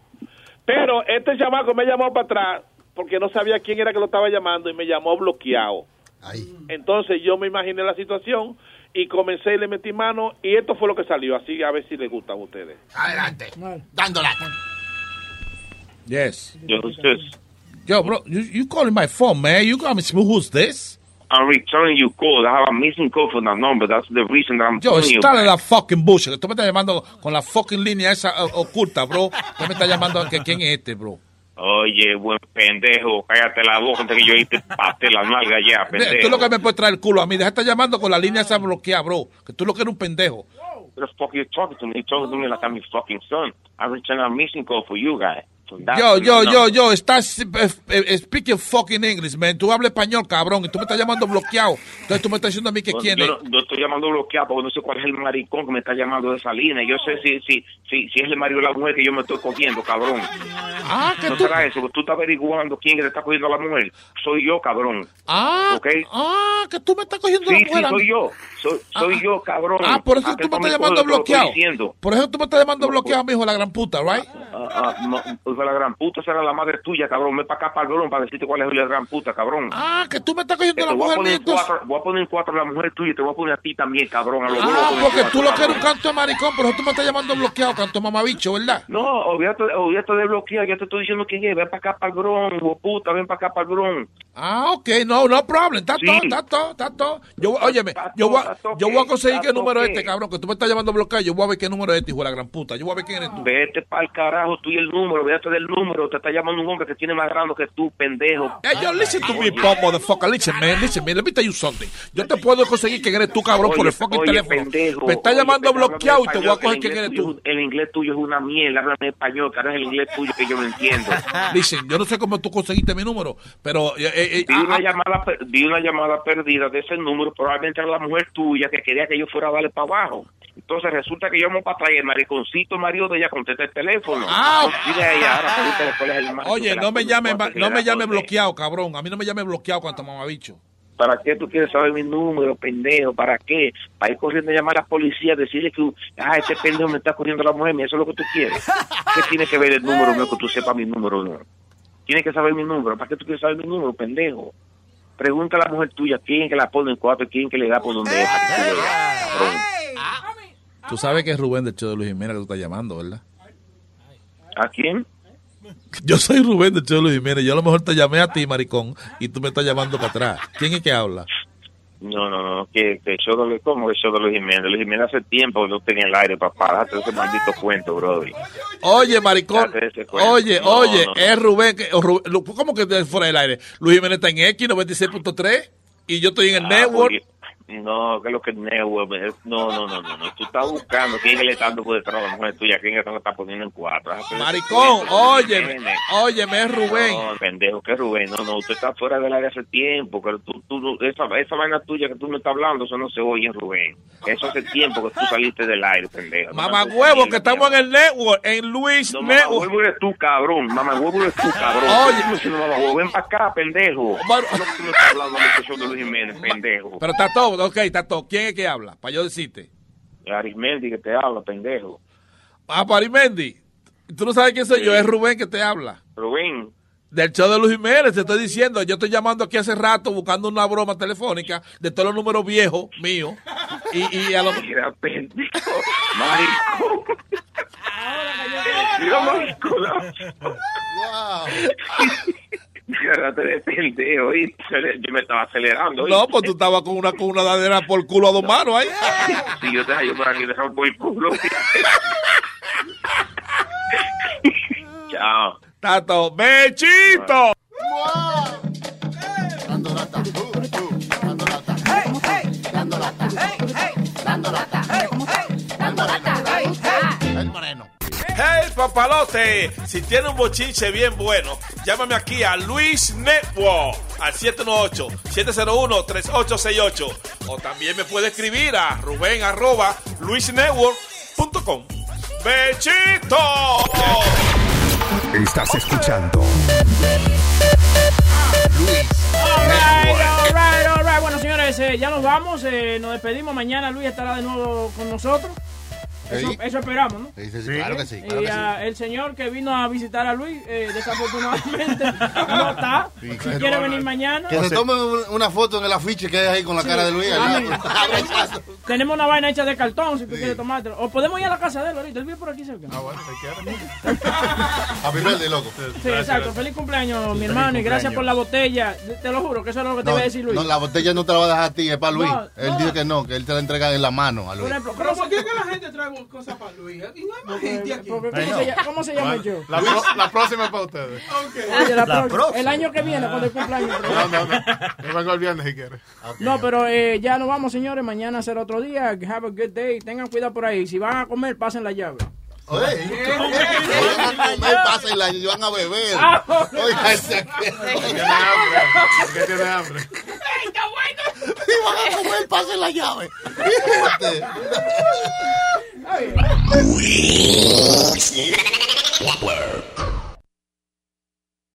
Pero este chamaco me llamó para atrás porque no sabía quién era que lo estaba llamando y me llamó bloqueado. Entonces yo me imaginé la situación y comencé y le metí mano y esto fue lo que salió. Así a ver si les gusta a ustedes. Adelante. Dándola. Yes. Yo, who's this? Yo, bro, you, you calling my phone, man. You got me. Who's this? I'm returning your call. I have a missing call from that number. That's the reason that I'm Yo, calling you. está la fucking bullshit. Tú me estás llamando con la fucking línea esa eh, oculta, bro. Tú me estás llamando que quién es este, bro. Oye, buen pendejo, cállate la boca antes que yo te pate la nalga ya, pendejo. Tú lo que me puedes traer el culo a mí. Deja de estar llamando con la línea esa bloqueada, bro. Que tú lo que eres un pendejo. What the fuck you talking to me? You talking to me like I'm your fucking son. I'm returning a missing call for you, guy. Yo, yo, yo, yo, estás eh, eh, speaking fucking English, man. Tú hablas español, cabrón, y tú me estás llamando bloqueado. Entonces tú me estás diciendo a mí que quién yo, es. no- yo estoy llamando bloqueado porque no sé cuál es el maricón que me está llamando de esa línea. Yo sé si, si, si, si es el marido de la mujer que yo me estoy cogiendo, cabrón. Ah, que no tú- será eso, tú estás averiguando quién te está cogiendo a la mujer. Soy yo, cabrón. Ah, ¿Ok? ah, que tú me estás cogiendo Sí, la sí, mujer. mí. soy yo. Soy, soy yo, cabrón. Ah, por eso tú me estás llamando bloqueado. Por eso tú me estás llamando bloqueado, mijo, la gran puta, right? Ah, ah, no, pues la gran puta será la madre tuya, cabrón. Me para acá, palbrón, para decirte cuál es la gran puta, cabrón. Ah, que tú me estás cogiendo Que la te voy a mujer poner cuatro, voy a poner cuatro a la mujer tuya y te voy a poner a ti también, cabrón. A los Ah, porque tú lo que eres un canto de maricón, pero tú me estás llamando bloqueado, canto mamabicho, ¿verdad? No, olvídate, olvídate de bloquear, ya te estoy diciendo quién es. Ven para acá, para el bron, hijo puta, ven para acá, para el bron. Ah, ok, no, no problem, está Sí. todo, está todo, está todo. Yo, óyeme, yo voy, yo voy a conseguir qué número es este, cabrón, que tú me estás llamando bloqueado, yo voy a ver qué número es este, hijo de la gran puta, yo voy a ver quién eres tú. Vete para el carajo, tú y el número, véate del número. Te está llamando un hombre que tiene más grande que tú, pendejo. Hey, yo, listen to me, pop, motherfucker, listen, man, listen, man, let me tell you something. Yo te puedo conseguir quién eres tú, cabrón, por el fucking oye, teléfono. pendejo, me estás oye, llamando bloqueado y te voy a coger quién eres inglés tú. tuyo- El inglés tuyo es una mierda, háblame español, carajo, es el inglés tuyo que yo no entiendo. Listen, yo no sé cómo tú conseguiste mi número, pero... eh, eh, eh, Vi ah, una, ah, llamada, vi una llamada perdida de ese número, probablemente era la mujer tuya que quería que yo fuera a darle para abajo. Entonces resulta que yo me para atrás y el mariconcito marido de ella contesta el teléfono. Ah, Entonces, dile a ella, ahora pregúntale cuál es el macho Oye, no me llame, no me llame bloqueado, cabrón. A mí no me llame bloqueado cuanto mamabicho. ¿Para qué tú quieres saber mi número, pendejo? ¿Para qué? Para ir corriendo a llamar a la policía, decirle que, ah, este pendejo me está corriendo la mujer, mía, eso es lo que tú quieres. ¿Qué tiene que ver el número mío que tú sepas mi número no? Tienes que saber mi número. ¿Para qué tú quieres saber mi número, pendejo? Pregunta a la mujer tuya quién que la pone en cuatro y quién que le da por donde es. Que tú sabes que es Rubén del show de Luis Jiménez que tú estás llamando, ¿verdad? ¿A quién? Yo soy Rubén del show de Luis Jiménez. Yo a lo mejor te llamé a ti, maricón, y tú me estás llamando para atrás. ¿Quién es que habla? No, no, no, que, que yo no le como que yo de Luis Jiménez. Luis Jiménez hace tiempo no tenía el aire para pararte ese maldito cuento, brother. Oye, maricón. Date. Oye, No, oye, no, no. es Rubén. Que, Rubén- ¿Cómo que de fuera del aire? Luis Jiménez está en X 96.3 y yo estoy en el Ah, network. porque- No, que es lo que es No, no, no, no, no. Tú estás buscando quién es que le está dando por detrás a la mujer tuya, quién es que le está poniendo en cuatro. Ah, Maricón, oye, Jiménez. óyeme, es Rubén. No, pendejo, que Rubén. No, no, usted está fuera del área hace tiempo. Pero tú, tú, esa, esa vaina tuya que tú me estás hablando, eso no se oye, Rubén. Eso hace tiempo que tú saliste del aire, pendejo. Mamá huevo, que estamos en el network, en Luis No, mamá Network. huevo eres tú, cabrón. Mamá huevo eres tú, cabrón. Oye. ¿Qué tú me dices, mamá ven para acá, pendejo. No, tú me estás hablando de Luis Jiménez, pendejo. Pero está todo, ok, está todo. ¿Quién es que habla? Para yo decirte. Arismendi que te habla, pendejo. Ah, Parimendi. Tú no sabes quién soy yo, es Rubén que te habla. Rubén. Del show de Luis Jiménez, te estoy diciendo. Yo estoy llamando aquí hace rato buscando una broma telefónica de todos los números viejos míos. Y, y a lo Mira, pendejo. Marico. Mira, marico. Agárrate de pendejo. y Yo me estaba acelerando. No, pues tú estabas con una, con una dadera por culo a dos manos ahí. Si yo te hallo por aquí, dejado por el culo. Chao. Tato, bechito. El Hey, papalote, si tiene un bochinche bien bueno, llámame aquí a Luis Network al 718-701-3868. O también me puede escribir a Rubén arroba luisnetwork.com. ¡Bechito! Estás escuchando alright. Bueno, señores, eh, ya nos vamos. eh, nos despedimos. Mañana Luis estará de nuevo con nosotros. Eso, eso esperamos, ¿no? Sí, sí, sí, claro que sí. claro Y que sí. ah, el señor que vino a visitar a Luis, eh, desafortunadamente, no está. Sí, Si quiere venir mañana. Que se tome un- una foto en el afiche que hay ahí con la Sí. cara de Luis. Tenemos una vaina hecha de cartón si tú quieres tomártelo. O podemos ir a la casa de él ahorita. Él vive por aquí cerca. Ah, bueno, si Happy birthday, loco. Sí, exacto. Feliz cumpleaños, mi hermano. Y gracias por la botella. Te lo juro que eso es lo que te iba a decir Luis. no, la botella no te la va a dejar a ti, es para Luis. No, él no. dice que no, que él te la entrega en la mano a Por Luis. ejemplo, Pero ¿cómo ¿por qué que la gente trae cosas para Luis? Y no hay más gente aquí. porque ¿cómo, se, llama- cómo se llama el show? La, pro- la próxima es para ustedes. Oye, la pro- El año que viene, cuando el cumpleaños. No, no, no. Yo vengo el viernes si quieres. No, pero eh, ya nos vamos, señores. Mañana será otro día. Have a good day. Tengan cuidado por ahí. Si van a comer, pasen la llave. Oye, van a comer, pásenla y van a beber. Ah, Oiga, ese Tiene hambre. ¿Por qué tiene hambre? Y van a comer, pasen la llave. Network.